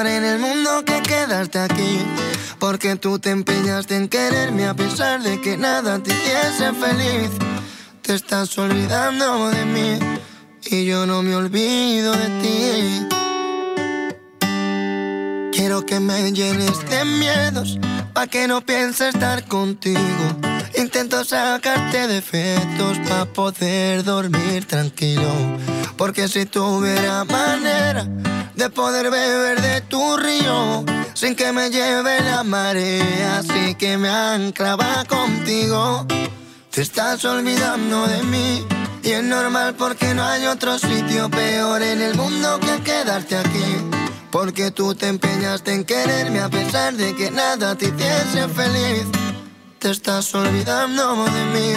en el mundo que quedarte aquí. Porque tú te empeñaste en quererme a pesar de que nada te hiciese feliz. Te estás olvidando de mí y yo no me olvido de ti. Quiero que me llenes de miedos pa' que no piense estar contigo. Intento sacarte defectos pa' poder dormir tranquilo. Porque si tuviera manera de poder beber de tu río sin que me lleve la marea, así que me anclaba contigo. Te estás olvidando de mí y es normal porque no hay otro sitio peor en el mundo que quedarte aquí. Porque tú te empeñaste en quererme a pesar de que nada te hiciese feliz. Te estás olvidando de mí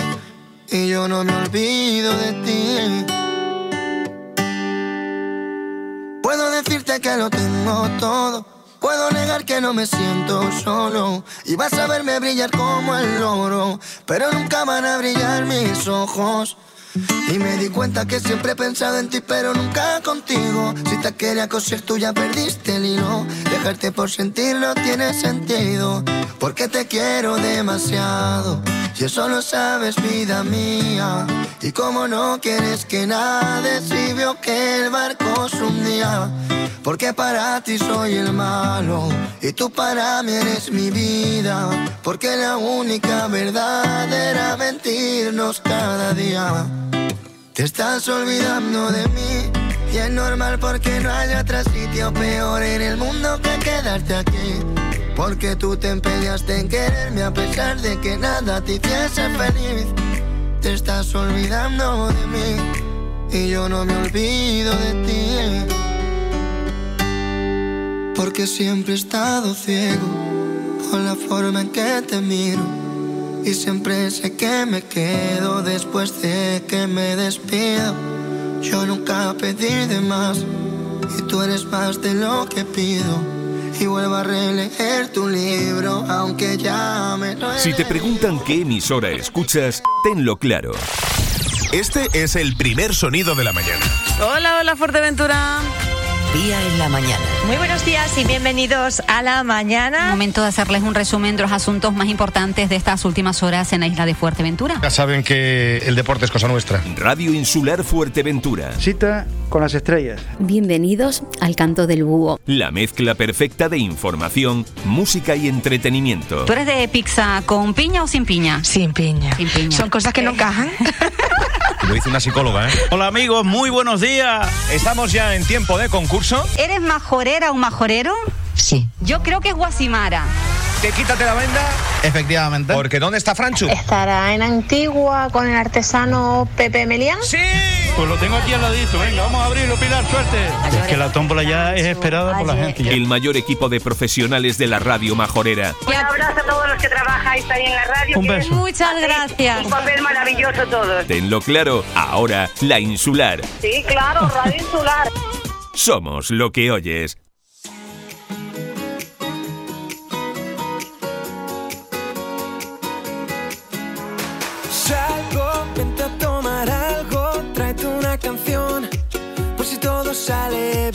y yo no me olvido de ti. Puedo decirte que lo tengo todo. Puedo negar que no me siento solo y vas a verme brillar como el oro, pero nunca van a brillar mis ojos. Y me di cuenta que siempre he pensado en ti, pero nunca contigo. Si te quería coser, tú ya perdiste el hilo. Dejarte por sentir no tiene sentido, porque te quiero demasiado. Y eso lo sabes, vida mía. Y como no quieres que nade, si veo que el barco se hundía. Porque para ti soy el malo y tú para mí eres mi vida. Porque la única verdad era mentirnos cada día. Te estás olvidando de mí y es normal porque no hay otro sitio peor en el mundo que quedarte aquí. Porque tú te empeñaste en quererme a pesar de que nada te hiciese feliz. Te estás olvidando de mí y yo no me olvido de ti. Porque siempre he estado ciego con la forma en que te miro. Y siempre sé que me quedo después de que me despido. Yo nunca pedí de más y tú eres más de lo que pido. Y vuelvo a releer tu libro, aunque ya me lo he Si te preguntan qué emisora escuchas, tenlo claro. Este es el primer sonido de la mañana. Hola, hola Fuerteventura. Andalucía en la mañana. Muy buenos días y bienvenidos a la mañana. Momento de hacerles un resumen de los asuntos más importantes de estas últimas horas en la isla de Fuerteventura. Ya saben que el deporte es cosa nuestra. Radio Insular Fuerteventura. Cita con las estrellas. Bienvenidos al canto del búho. La mezcla perfecta de información, música y entretenimiento. ¿Tú eres de pizza con piña o sin piña? Sin piña. Sin piña. Son cosas que no encajan. Lo dice una psicóloga, ¿eh? Hola amigos, muy buenos días. Estamos ya en tiempo de concurso. ¿Eres majorera o majorero? Sí. Yo creo que es Guasimara. ¿Te quítate la venda? Efectivamente. Porque ¿dónde está Franchu? ¿Estará en Antigua con el artesano Pepe Melián? ¡Sí! Pues lo tengo aquí al ladito. Venga, vamos a abrirlo, Pilar, suerte. Es que la tómbola ya es esperada por la gente. ya. El mayor equipo de profesionales de la radio majorera. Un abrazo a todos los que trabajáis ahí en la radio. Un beso. Muchas gracias. Un papel maravilloso todos. Tenlo claro, ahora la insular. Sí, claro, Radio Insular. Somos lo que oyes. Sale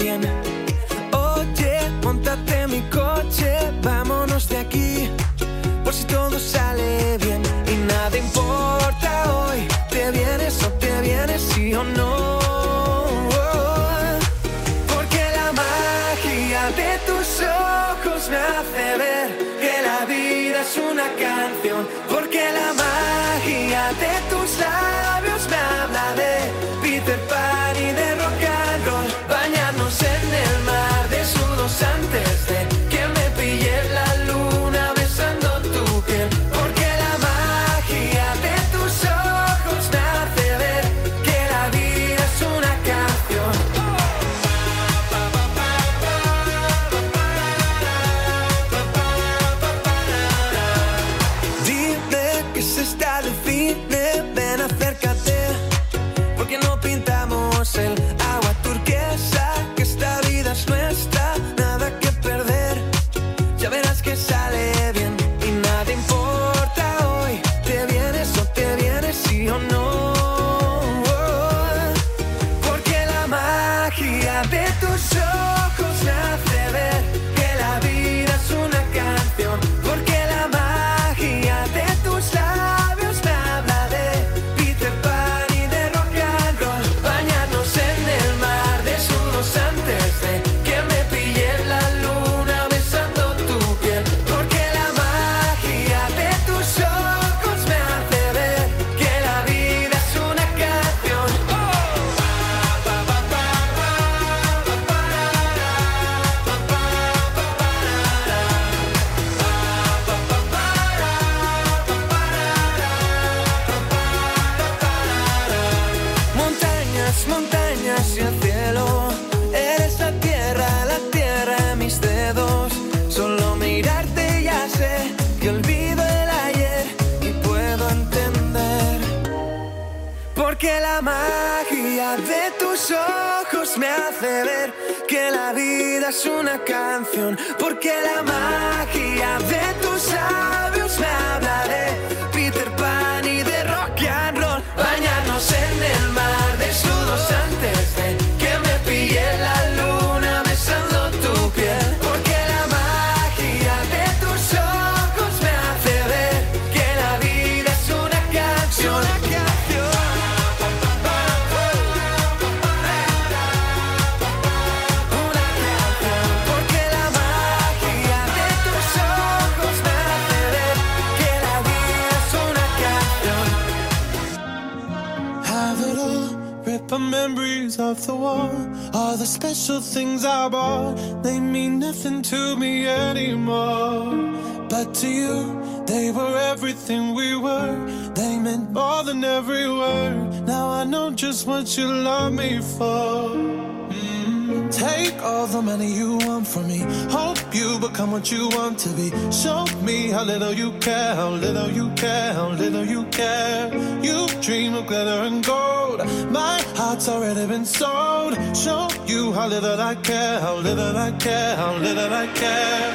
how little you care, how little you care, how little you care. You dream of glitter and gold. My heart's already been sold. Show you how little I care, how little I care, how little I care.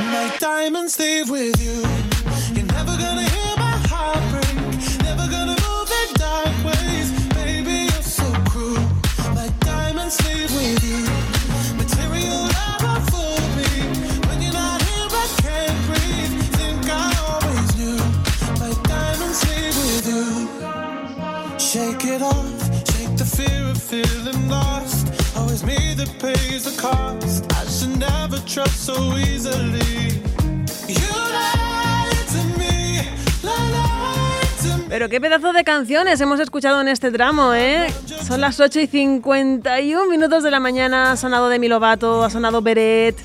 My diamonds leave with you. Pero qué pedazo de canciones hemos escuchado en este tramo, ¿eh? Son las 8 y 51 minutos de la mañana. Ha sonado Demi Lovato, ha sonado Beret,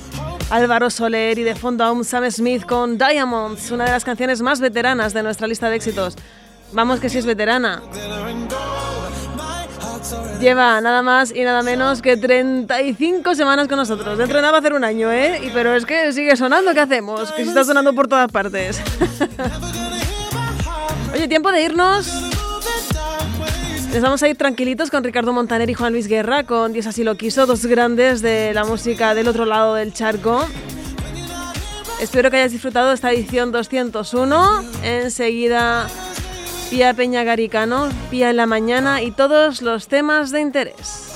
Álvaro Soler y de fondo aún Sam Smith con Diamonds, una de las canciones más veteranas de nuestra lista de éxitos. Vamos que sí es veterana. Lleva nada más y nada menos que 35 semanas con nosotros. Dentro de nada va a hacer un año, ¿eh? Pero es que sigue sonando, ¿qué hacemos? Que se está sonando por todas partes. Oye, tiempo de irnos. Les vamos a ir tranquilitos con Ricardo Montaner y Juan Luis Guerra, con Dios así lo quiso, dos grandes de la música del otro lado del charco. Espero que hayas disfrutado esta edición 201. Enseguida, Pía Peña Garicano, Pía en la mañana y todos los temas de interés.